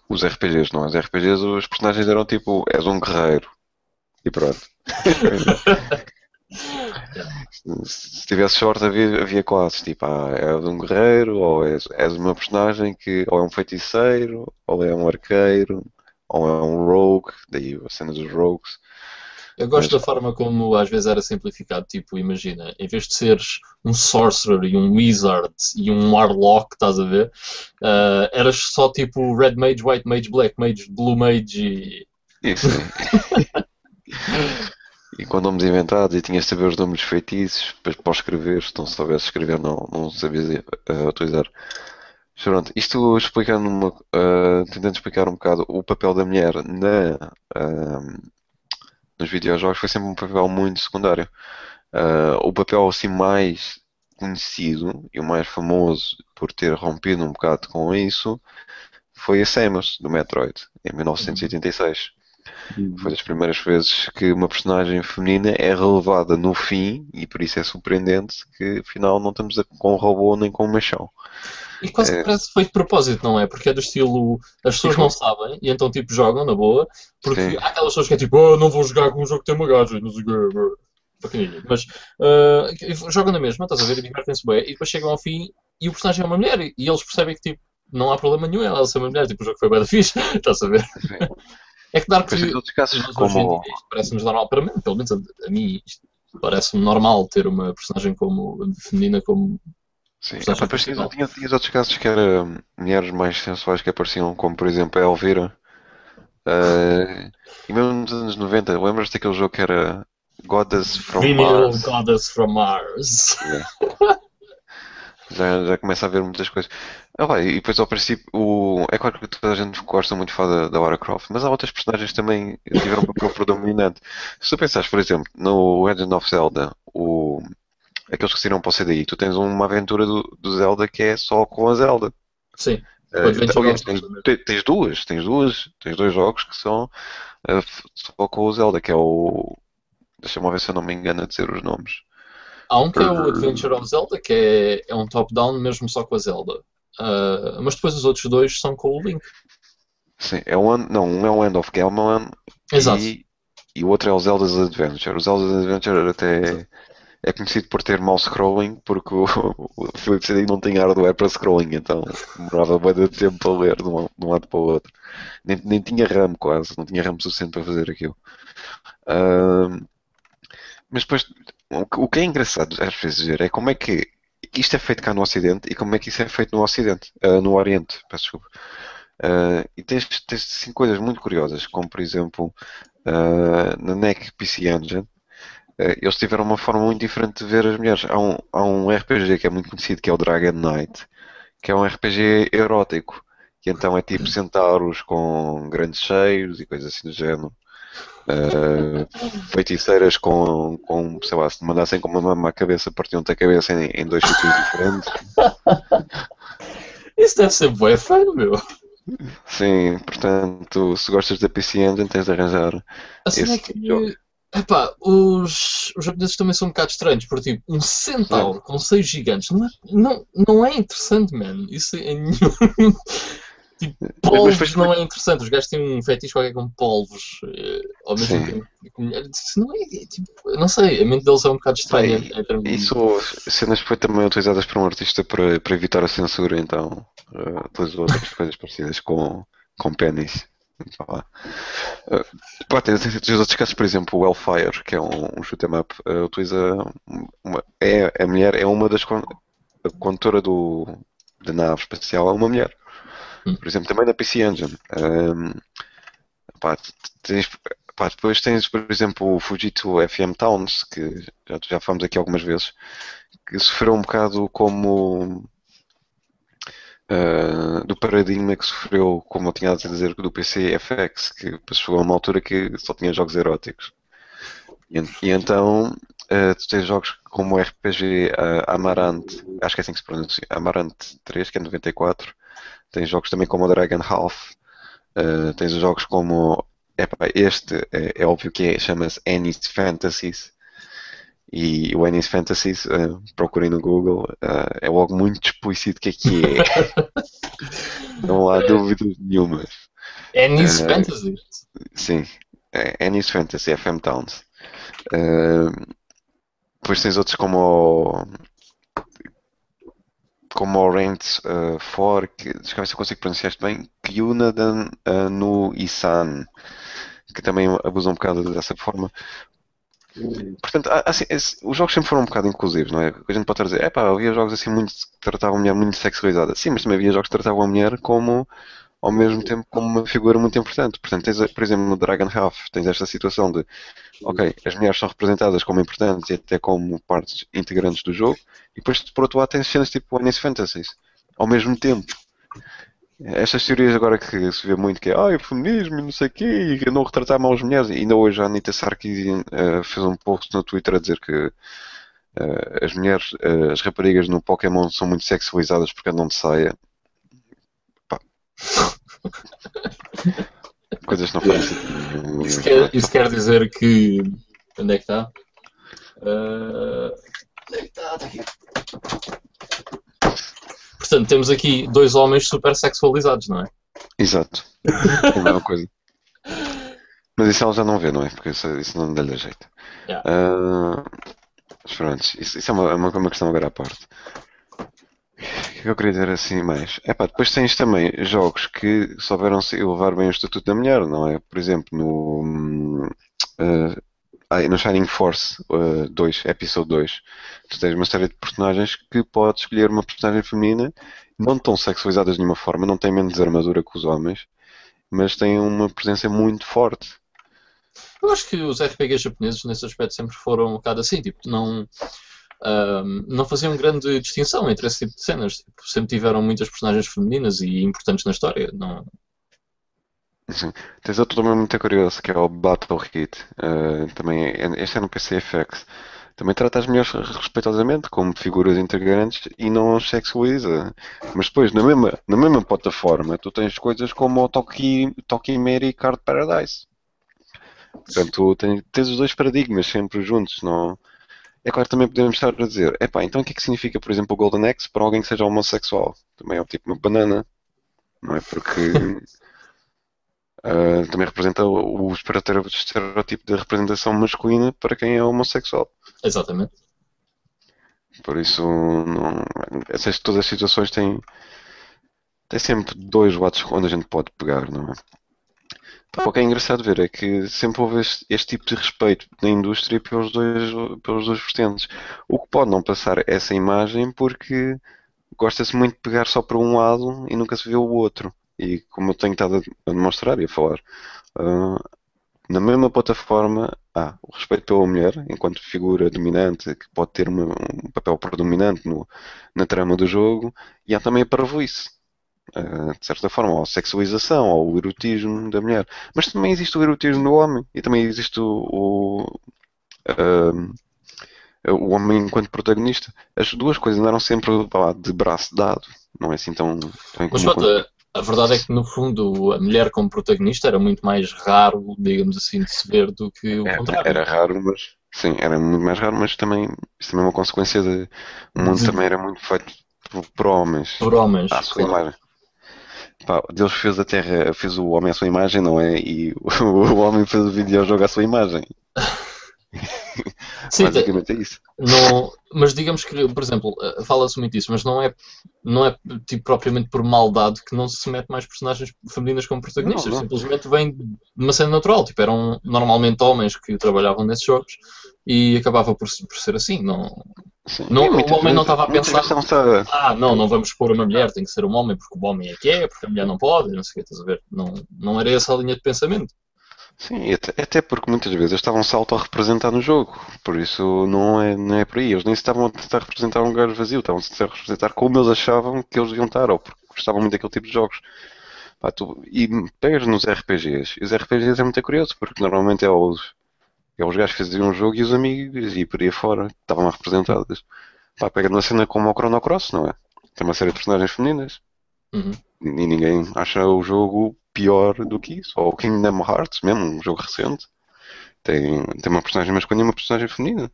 os RPGs, não? é? Os RPGs, os personagens eram tipo, és um guerreiro. E pronto. Se tivesse sorte havia, havia classes, tipo, ah, és um guerreiro, ou és, és uma personagem que ou é um feiticeiro, ou é um arqueiro, ou é um rogue, daí a cena dos rogues. Eu gosto da forma como às vezes era simplificado. Tipo, imagina, em vez de seres um sorcerer e um wizard e um warlock, estás a ver? ah, eras só tipo red mage, white mage, black mage, blue mage e. Isso. e com nomes inventados e tinhas de saber os nomes dos feitiços depois para escrever, se não soubesse escrever não, não sabias eh, utilizar. Pronto, isto explicando uma, eh, tentando explicar um bocado o papel da mulher na, ah, nos videojogos foi sempre um papel muito secundário. Ah, o papel assim mais conhecido e o mais famoso por ter rompido um bocado com isso foi a Samus do Metroid em 1986. Foi das primeiras vezes que uma personagem feminina é relevada no fim, e por isso é surpreendente que afinal não estamos com um robô nem com um machão. E quase que É. parece que foi de propósito, não é? Porque é do estilo. As pessoas não sabem e então tipo jogam na boa. Porque Sim. há aquelas pessoas que é tipo, oh, não vou jogar com um jogo que tem uma gaja, não sei o quê. blá." Bacaninha. Mas ah, jogam na mesma, estás a ver? E divertem-se bem. E depois chegam ao fim e o personagem é uma mulher. E eles percebem que tipo, não há problema nenhum ela ser uma mulher. Tipo, o jogo foi bem da fixe, estás a ver? Sim. É que outros casos, Nós como parece-nos normal, para mim, pelo menos a, a mim, isto parece-me normal ter uma personagem como Sim, feminina como. personagem epá, depois tinhas, principal. tinhas- tinhas outros casos que eram mulheres mais sensuais que apareciam, como por exemplo a Elvira. Ah, e mesmo nos anos 90, lembras-te daquele jogo que era Goddess from Female Mars? Goddess from Mars. Já, já começa a haver muitas coisas. Ah, vai, e depois ao princípio, o... é claro que toda a gente gosta muito de falar da, da Lara Croft, mas há outras personagens que também tiveram um papel predominante. Se tu pensares, por exemplo, no Legend of Zelda, o... aqueles que saíram para o CDI, tu tens uma aventura do, do Zelda que é só com a Zelda. Sim. Adventure aliás, of tens, tens duas, tens duas, tens dois jogos que são f- só com o Zelda, que é o. Deixa-me ver se eu não me engano a dizer os nomes. Há um que é o Adventure of Zelda, que é, é um top-down mesmo só com a Zelda. Ah, mas depois os outros dois são com o Link. Sim, é um, não, um é o End of Gamelon Exato. E, e o outro é o Zelda's Adventure. O Zelda's Adventure até é conhecido por ter mouse scrolling, porque o, o Philips CD não tem hardware para scrolling, então demorava bem de tempo para ler de um, de um lado para o outro. Nem, nem tinha RAM quase, não tinha RAM suficiente para fazer aquilo. Ahm, mas depois, o, que- o que é engraçado às vezes ver é como é que isto é feito cá no Ocidente e como é que isso é feito no Ocidente, ah, no Oriente, peço desculpa. Ah, e tens, tens coisas muito curiosas, como por exemplo ah, na NEC PC Engine, eles tiveram uma forma muito diferente de ver as mulheres. Há um, há um RPG que é muito conhecido que é o Dragon Knight, que é um RPG erótico, que então é tipo centauros com grandes cheios e coisas assim do género. Ah, feiticeiras com, com, sei lá, se te mandassem com uma mama à cabeça, partiam-te a cabeça em, em dois sítios diferentes. Isso deve ser bué fã, meu. Sim, portanto, se gostas da PC Engine, tens de arranjar. A cena é Esse que. jogo. Epá, os, os japoneses também são um bocado estranhos, porque tipo, um centauro com seios gigantes não é, não, não é interessante, man. Isso é nenhum. Tipo, polvos não é interessante. Os gajos têm um fetiche qualquer com polvos. Eh, ao mesmo sim. tempo. Não é, é, tipo, não sei, a mente deles é um bocado estranha. Bem, isso, cenas foi também utilizadas por um artista para, para evitar a censura, então uh, utilizou outras coisas parecidas com, com pênis. Uh, pá, tem, tem, outros casos, por exemplo, o Hellfire, que é um, um shoot 'em up, uh, utiliza uma, é, a mulher é uma das a condutora do, da nave espacial é uma mulher. Hum. Por exemplo, também na PC Engine. Um, pá, tens, pá, depois tens, por exemplo, o Fujitsu FM Towns, que já, já falamos aqui algumas vezes, que sofreu um bocado como uh, do paradigma que sofreu, como eu tinha a dizer, do PC FX, que chegou a uma altura que só tinha jogos eróticos. E, e então uh, tu tens jogos como o RPG uh, Amarante, acho que é assim que se pronuncia, Amarante 3, que é 94. Tens jogos também como o Dragon Half. Uh, tens jogos como. Epa, este é, é, óbvio que é, chama-se Annie's Fantasies. E o Annie's Fantasies, uh, procurem no Google, uh, é logo muito explícito que é que é. Não há dúvidas nenhumas. Annie's uh, Fantasies? Sim, é Annie's Fantasy, FM Towns. Uh, depois tens outros como o, como o Rent uh, For, que ver se eu consigo pronunciar isto bem, Kyunadan uh, no Isan, que também abusam um bocado dessa forma. Portanto, assim, os jogos sempre foram um bocado inclusivos, não é? A gente pode dizer, é pá, havia jogos assim muito que tratavam a mulher muito sexualizada. Sim, mas também havia jogos que tratavam a mulher como ao mesmo tempo como uma figura muito importante. Portanto, tens, por exemplo, no Dragon Half, tens esta situação de, ok, as mulheres são representadas como importantes e até como partes integrantes do jogo, e depois, por outro lado, tens cenas tipo Final Fantasies, ao mesmo tempo. Estas teorias agora que se vê muito que é, ah, o feminismo e não sei o quê, e não retratar mal as mulheres, e ainda hoje a Anita Sarkeesian uh, fez um post no Twitter a dizer que uh, as mulheres, uh, as raparigas no Pokémon são muito sexualizadas porque andam de saia, Coisas não fazem sentido. Isso quer, isso quer dizer que. Onde é que está? Uh... Onde é que está? Está aqui. Portanto, temos aqui dois homens super sexualizados, não é? Exato. É a mesma coisa. Mas isso ela já não vê, não é? Porque isso, isso não dá-lhe jeito. Yeah. Uh, mas pronto, isso, isso é uma, uma, uma questão agora à parte. O que eu queria dizer assim mais? Epá, depois tens também jogos que souberam se elevar bem o estatuto da mulher, não é? Por exemplo, no, uh, no Shining Force uh, 2, Episode 2, tu tens uma série de personagens que podes escolher uma personagem feminina, não tão sexualizadas de nenhuma forma, não têm menos armadura que os homens, mas têm uma presença muito forte. Eu acho que os RPGs japoneses nesse aspecto sempre foram um bocado assim, tipo, não não faziam grande distinção entre esse tipo de cenas. Tipo, sempre tiveram muitas personagens femininas e importantes na história. Não... Sim. Tens outro também muito curioso que é o Battle Hit. Uh, também, é, este é no PCFX. Também trata as mulheres respeitosamente como figuras integrantes e não as sexualiza. Mas depois, na mesma, na mesma plataforma, tu tens coisas como o Toki, Toki Mary Card Paradise. Portanto, tens, tens os dois paradigmas sempre juntos. Não, é claro, também podemos estar a dizer, epá, então o que é que significa, por exemplo, o Golden Axe para alguém que seja homossexual? Também é o tipo uma banana, não é? Porque uh, também representa o, o estereótipo de representação masculina para quem é homossexual. Exatamente. Por isso, não, essas, todas as situações têm, têm sempre dois lados onde a gente pode pegar, não é? O que é engraçado ver é que sempre houve este, este, tipo de respeito na indústria pelos dois, pelos dois vertentes. O que pode não passar essa imagem porque gosta-se muito de pegar só para um lado e nunca se vê o outro. E como eu tenho estado a demonstrar e a falar, uh, na mesma plataforma há o respeito pela mulher enquanto figura dominante que pode ter uma, um papel predominante no, na trama do jogo e há também a parvoíce de certa forma, ou a sexualização, ou o erotismo da mulher. Mas também existe o erotismo do homem e também existe o, o, uh, o homem enquanto protagonista. As duas coisas andaram sempre lá, de braço dado, não é assim tão, tão Mas Jota, a verdade é que no fundo a mulher como protagonista era muito mais raro, digamos assim, de se ver do que o contrário. Era raro, mas sim, era muito mais raro, mas também isso também é uma consequência de o mundo também era muito feito por, por homens. Por homens. À sua claro. imagem. Pá, Deus fez a Terra, fez o homem à sua imagem, não é? E o, homem fez o videojogo à sua imagem. Sim, Basicamente é isso. Não, mas digamos que, por exemplo, eh, fala-se muito disso, mas não é, não é tipo, propriamente por maldade que não se mete mais personagens femininas como protagonistas. Não, não. Simplesmente vem de uma cena natural. Tipo, eram normalmente homens que trabalhavam nesses jogos e acabava por, por ser assim. Não, Sim. Não, o homem não vezes- estava a pensar- não ah, não, não vamos pôr uma mulher, tem que ser um homem porque o homem é que é, porque a mulher não pode, não sei o que, estás a ver? Não, não era essa a linha de pensamento. Sim, até, porque muitas vezes estavam-se a auto-representar no jogo, por isso não é, não é por aí. Eles nem se estavam a tentar representar um gajo vazio, estavam-se a tentar representar como eles achavam que eles deviam estar, ou porque gostavam muito daquele tipo de jogos. Pá, tu- e pegas nos RPGs, e os RPGs é muito curioso, porque normalmente é os, é os gajos que faziam um jogo e os amigos, e por aí fora, estavam representados. Pá, pega numa cena como o Chrono Cross, não é? Tem uma série de personagens femininas, Uhum. E ninguém acha o jogo pior do que isso. Ou Kingdom Hearts, mesmo, um jogo recente, tem, tem uma personagem masculina e uma personagem feminina.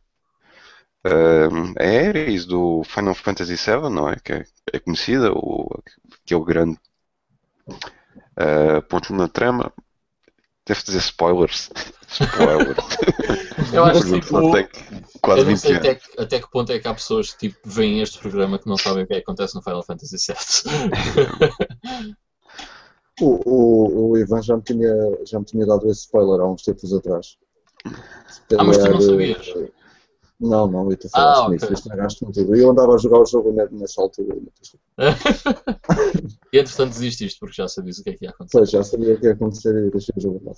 Ahm, a Ares do Final Fantasy VII, não é? Que é, é conhecida, o, que é o grande ah, ponto na trama. Deve dizer spoilers. Spoilers. Eu acho que tipo, não tem quase eu não 20 sei até que, até que ponto é que há pessoas que tipo, veem este programa que não sabem o que é que acontece no Final Fantasy VII. O, o, o Ivan já me, tinha, já me tinha dado esse spoiler há uns tempos atrás. Ah, mas tu não sabias? Não, não, e tu falaste Ah, nisso, ok. estragaste-me tudo. E eu andava a jogar o jogo ne- nessa altura. e entretanto desististe porque já sabias o que é que ia acontecer. Pois, já sabia o que ia acontecer e deixei o jogo lá.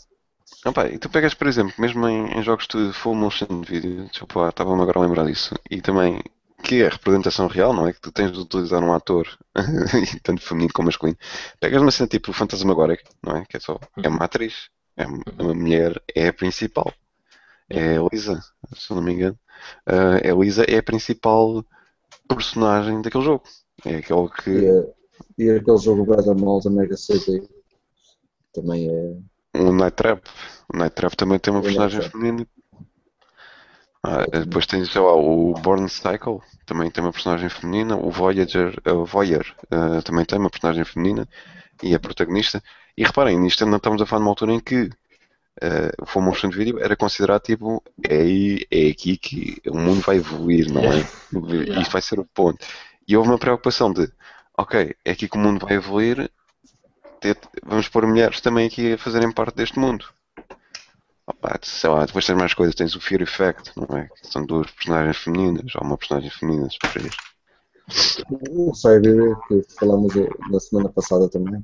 Não, pá, e tu pegas, por exemplo, mesmo em, em jogos de full motion video, desculpa, estava-me agora a lembrar disso, e também que é a representação real, não é? Que tu tens de utilizar um ator, tanto feminino como masculino. Pegas uma cena tipo Fantasmagórica, não é? Que é só, é uma atriz, é uma mulher, é a principal. É a Lisa, se eu não me engano. Ah, a Lisa é a principal personagem daquele jogo. É aquele E, que. eh, e aquele jogo Brother Mall da Mega CD também é. O Night Trap. O Night Trap também tem uma personagem feminina. Ah, depois tens, sei lá, o Born Cycle, também tem uma personagem feminina. O Voyager, o Voyager ah, também tem uma personagem feminina e é protagonista. E reparem, nisto ainda estamos a falar numa altura em que ah, o full motion video era considerado tipo, é, é aqui que o mundo vai evoluir, não é? Yeah. Isto vai ser o ponto. E houve uma preocupação de, ok, é aqui que o mundo vai evoluir, vamos pôr mulheres também aqui a fazerem parte deste mundo. Opa, sei lá, depois tens mais coisas, tens o Fear Effect, não é? Que são duas personagens femininas, ou uma personagem feminina, se preferires. O Cyber, que falamos eh, na semana passada também.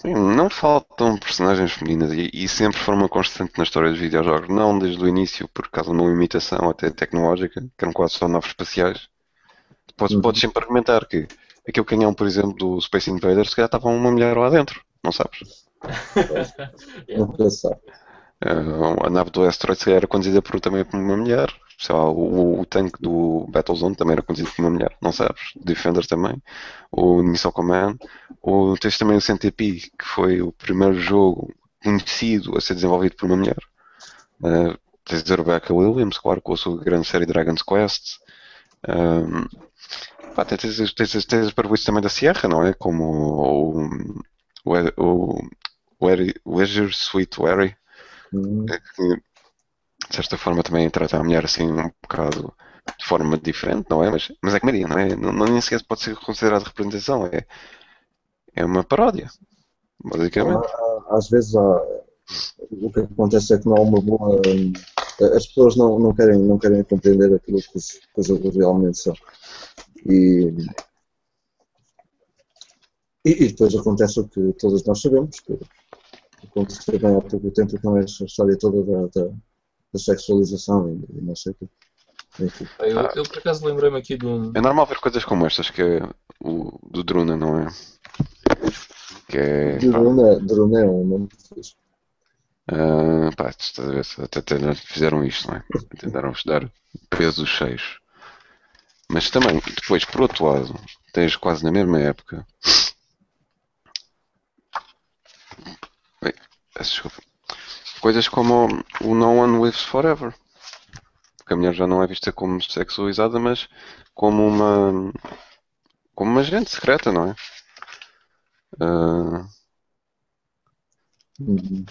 Sim, Não faltam personagens femininas e, e sempre foram uma constante na história dos videojogos, não desde o início por causa de uma limitação até tecnológica, que eram quase só naves espaciais. Podes, Uhum. podes sempre argumentar que aquele canhão, por exemplo, do Space Invaders, se calhar estava uma mulher lá dentro, não sabes? Nunca se sabe. Uh, a nave do Asteroid se calhar era conduzida por, também por uma mulher. Sei lá, o, o tanque do Battlezone também era conduzido por uma mulher, não sabes? Defender também. O Missile Command. O, tens também o CNTP, que foi o primeiro jogo conhecido a ser desenvolvido por uma mulher. Uh, tens a Rebecca Williams, claro, com a sua grande série Dragon's Quest. Um, pá, tens, tens, tens, tens as parvoíces também da Sierra, não é? Como o, o, o, o, o Azure Sweet Wary Hum, é que de certa forma também trata a mulher assim um bocado de forma diferente, não é? Mas, mas é comédia, não é? Não, não nem sequer pode ser considerado representação, é, é uma paródia, basicamente. Às vezes há, o que acontece é que não há uma boa. hum, As pessoas não, não, querem, não querem compreender aquilo que os, que realmente são. E, e, e depois acontece o que todos nós sabemos, que aconteceu bem há pouco tempo, que não é essa história toda da, da, da sexualização e, não sei o quê. Enfim. Eu, eu, por acaso lembrei-me aqui de um. É normal ver coisas como estas, que é o do Druna, não é? Que é. pá, Drone, Drone é um nome fixe. ah, pá, estás a ver, até, até fizeram isto, não é? Tentaram-vos dar pesos cheios. Mas também, depois, por outro lado, tens quase na mesma época. Bem, peço desculpa. Coisas como o No One Lives Forever. Porque a mulher já não é vista como sexualizada, mas como uma. como uma agente secreta, não é? Uh, Uhum.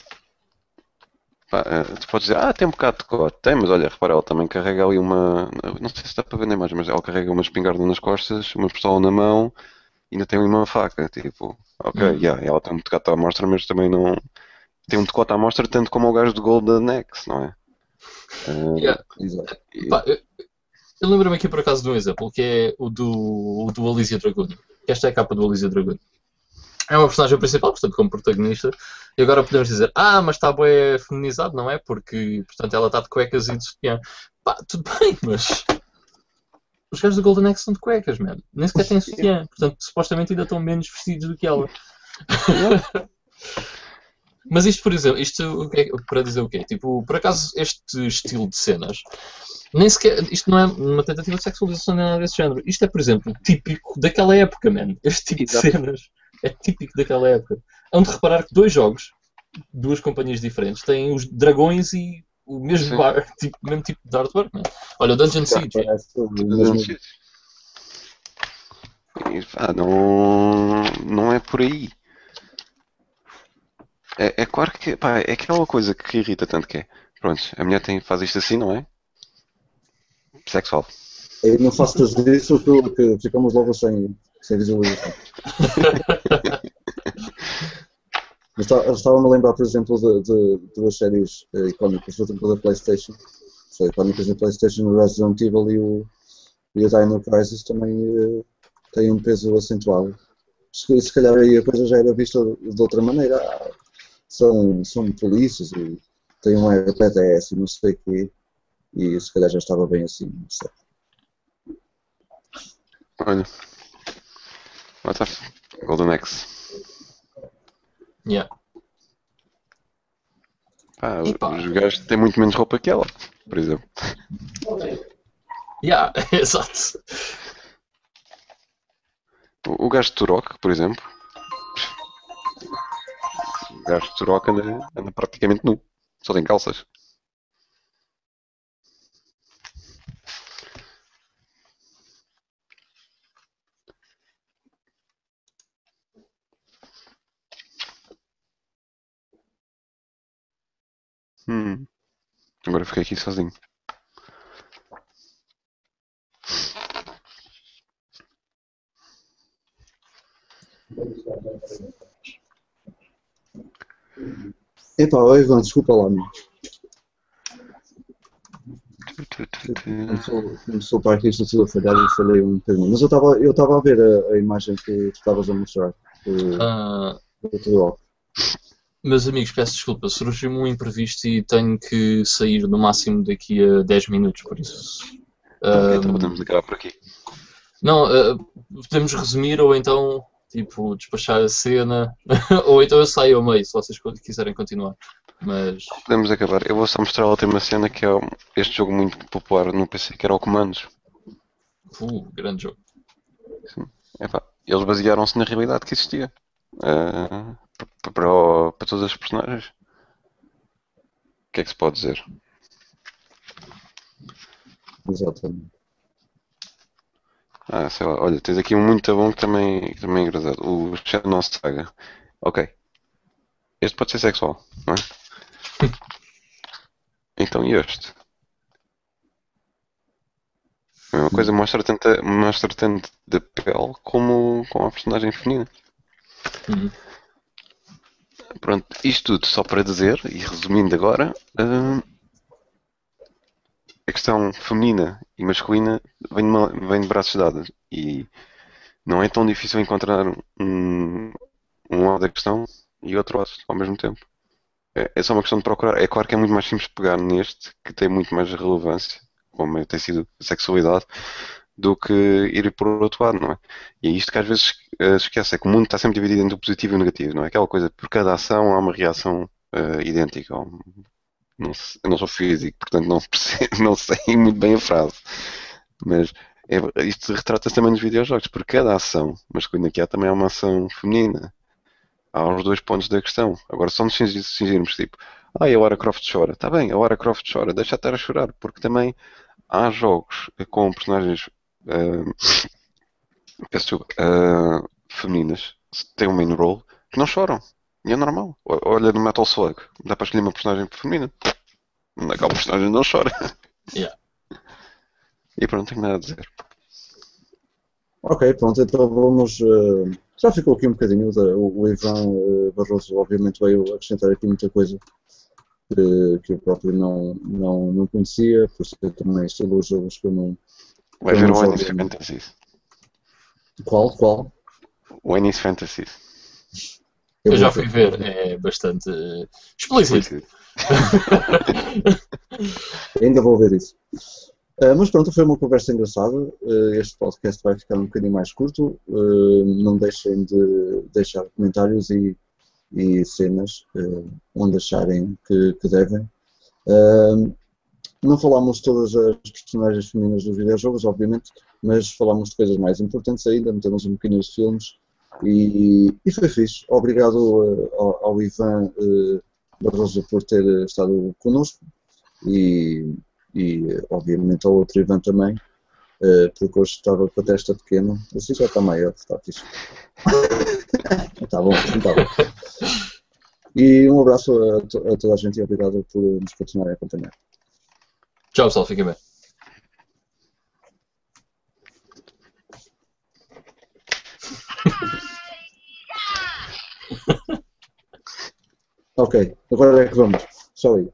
pá, uh, tu podes dizer, ah, tem um bocado de cor. Tem, mas olha, repara, ela também carrega ali uma. Não sei se dá para ver na imagem, mas ela carrega uma espingarda nas costas, uma pistola na mão e ainda tem ali uma faca. Tipo, ok, Hum. yeah, ela tem um decote à mostra, mas também não. Tem um decote à mostra tanto como o gajo do Golden Axe, não é? Uh, Yeah. E- Pá, eu, eu lembro-me aqui por acaso de um exemplo, que é o do, o do Alizia Dragoon. Esta é a capa do Alizia Dragoon. É uma personagem principal, portanto, como protagonista. E agora podemos dizer, ah, mas está bem feminizado, não é? Porque, portanto, ela está de cuecas e de sutiã. Pá, tudo bem, mas. Os gajos do Golden Axe são de cuecas, mano. Nem sequer têm sutiã. Portanto, supostamente ainda estão menos vestidos do que ela. Mas isto, por exemplo, isto o que é- para dizer o quê? Tipo, por acaso, este estilo de cenas, nem sequer, isto não é uma tentativa de sexualização nem nada desse género. Isto é, por exemplo, típico daquela época, man. Este tipo Exato. de cenas é típico daquela época. Hão de reparar que dois jogos, duas companhias diferentes, têm os dragões e o mesmo, bar, tipo, mesmo tipo de artwork, man. Olha, o Dungeon Siege. Pá, não, não é por aí. É, é claro que pá, é aquela coisa que irrita tanto que é. Pronto, a mulher tem, faz isto assim, não é? Sexual. Eu não faço tudo isso que, que ficamos logo sem, sem visualização. Estava-me a lembrar, por exemplo, de, de duas séries eh, icónicas, por exemplo, da PlayStation. São icónicas na PlayStation, o Resident Evil e o, e o Dino Crisis também eh, têm um peso acentuado. Se, se calhar aí a coisa já era vista de outra maneira. Ah, são, são polícias e têm um RPDS e não sei o quê. E se calhar já estava bem assim, não sei. Olha. What the f... Golden Axe. Yeah. Pá, pá. os gajos têm muito menos roupa que ela, por exemplo. Yeah, exato. O, o gajo de Turok, por exemplo. Gajo de Turok anda, anda praticamente nu. Só tem calças. Hum. Agora fiquei aqui sozinho. Epá, ó, Ivan, desculpa lá, meu. Começou, começou para aqui isto tudo a falhar e falhei um bocadinho. Mas eu estava eu a ver a, a imagem que tu estavas a mostrar do, Ah, do. Meus amigos, peço desculpa, surgiu-me um imprevisto e tenho que sair no máximo daqui a 10 minutos, por isso. Ok, ah, então podemos acabar por aqui. não, ah, podemos resumir ou então, tipo, despachar a cena, ou então eu saio ao meio, se vocês quiserem continuar. Mas, Podemos acabar. Eu vou só mostrar a última cena que é este jogo muito popular no PC, que era o Comandos. uh, grande jogo. Epá, eles basearam-se na realidade que existia. P- para, para todos os personagens. O que é que se pode dizer? Exatamente. Ah, sei lá, olha, tens aqui um muito bom que também, que também é engraçado. O Shadow Saga. Ok. Este pode ser sexual, não é? Então e este? A mesma coisa mostra tanto, mostra tanto da pele como com a personagem feminina. Uhum. Pronto, isto tudo só para dizer, e resumindo agora, hum, a questão feminina e masculina vem de, uma- vem de braços dados e não é tão difícil encontrar um, um lado da questão e outro lado ao mesmo tempo. É, é só uma questão de procurar. É claro que é muito mais simples pegar neste, que tem muito mais relevância, como tem sido a sexualidade, do que ir por outro lado, não é? E é isto que às vezes eh, esquece, é que o mundo está sempre dividido entre o positivo e o negativo, não é? Aquela coisa, por cada ação há uma reação eh, idêntica. ou- não eu não sou físico, portanto não, percebo, não sei muito bem a frase. Mas é- isto retrata-se também nos videojogos, por cada ação masculina que há também há uma ação feminina. Há os dois pontos da questão. Agora só nos cingirmos, tipo, ah, a Lara Croft chora. Está bem, a Lara Croft chora, deixa de estar a chorar, porque também há jogos com personagens ah, peço ah, femininas têm um main role que não choram. E é normal. Olha no Metal Slug, dá para escolher uma personagem feminina. Aquela personagem não chora. Yeah. E pronto, não tenho nada a dizer. Ok, pronto, então vamos. eh, já ficou aqui um bocadinho. o, o Ivan eh, Barroso, obviamente, veio acrescentar aqui muita coisa que, que eu próprio não, não, não conhecia, por ser também estilo jogos que eu não. Vai ver o Ennis. Fantasies. Qual? Qual? O Ennis Fantasies. Eu já vou fui ver, é bastante eh, explícito. Ainda vou ver isso. Ah, mas pronto, foi uma conversa engraçada. Ah, este podcast vai ficar um bocadinho mais curto. Ah, não deixem de deixar comentários e, e cenas onde acharem que, que devem. Não falámos todas as personagens femininas dos videojogos, obviamente, mas falámos de coisas mais importantes ainda, metemos um bocadinho de filmes e, e foi fixe. Obrigado ah, ao, ao Ivan ah, Barroso por ter estado connosco e, e obviamente ao outro Ivan também, eh, porque hoje estava com a testa pequena, assim já está maior, está fixe. está bom, está bom. E um abraço a, to- a toda a gente e obrigado por nos continuarem a acompanhar. Tchau, pessoal, fiquem bem. Ok, agora é que vamos. Só aí.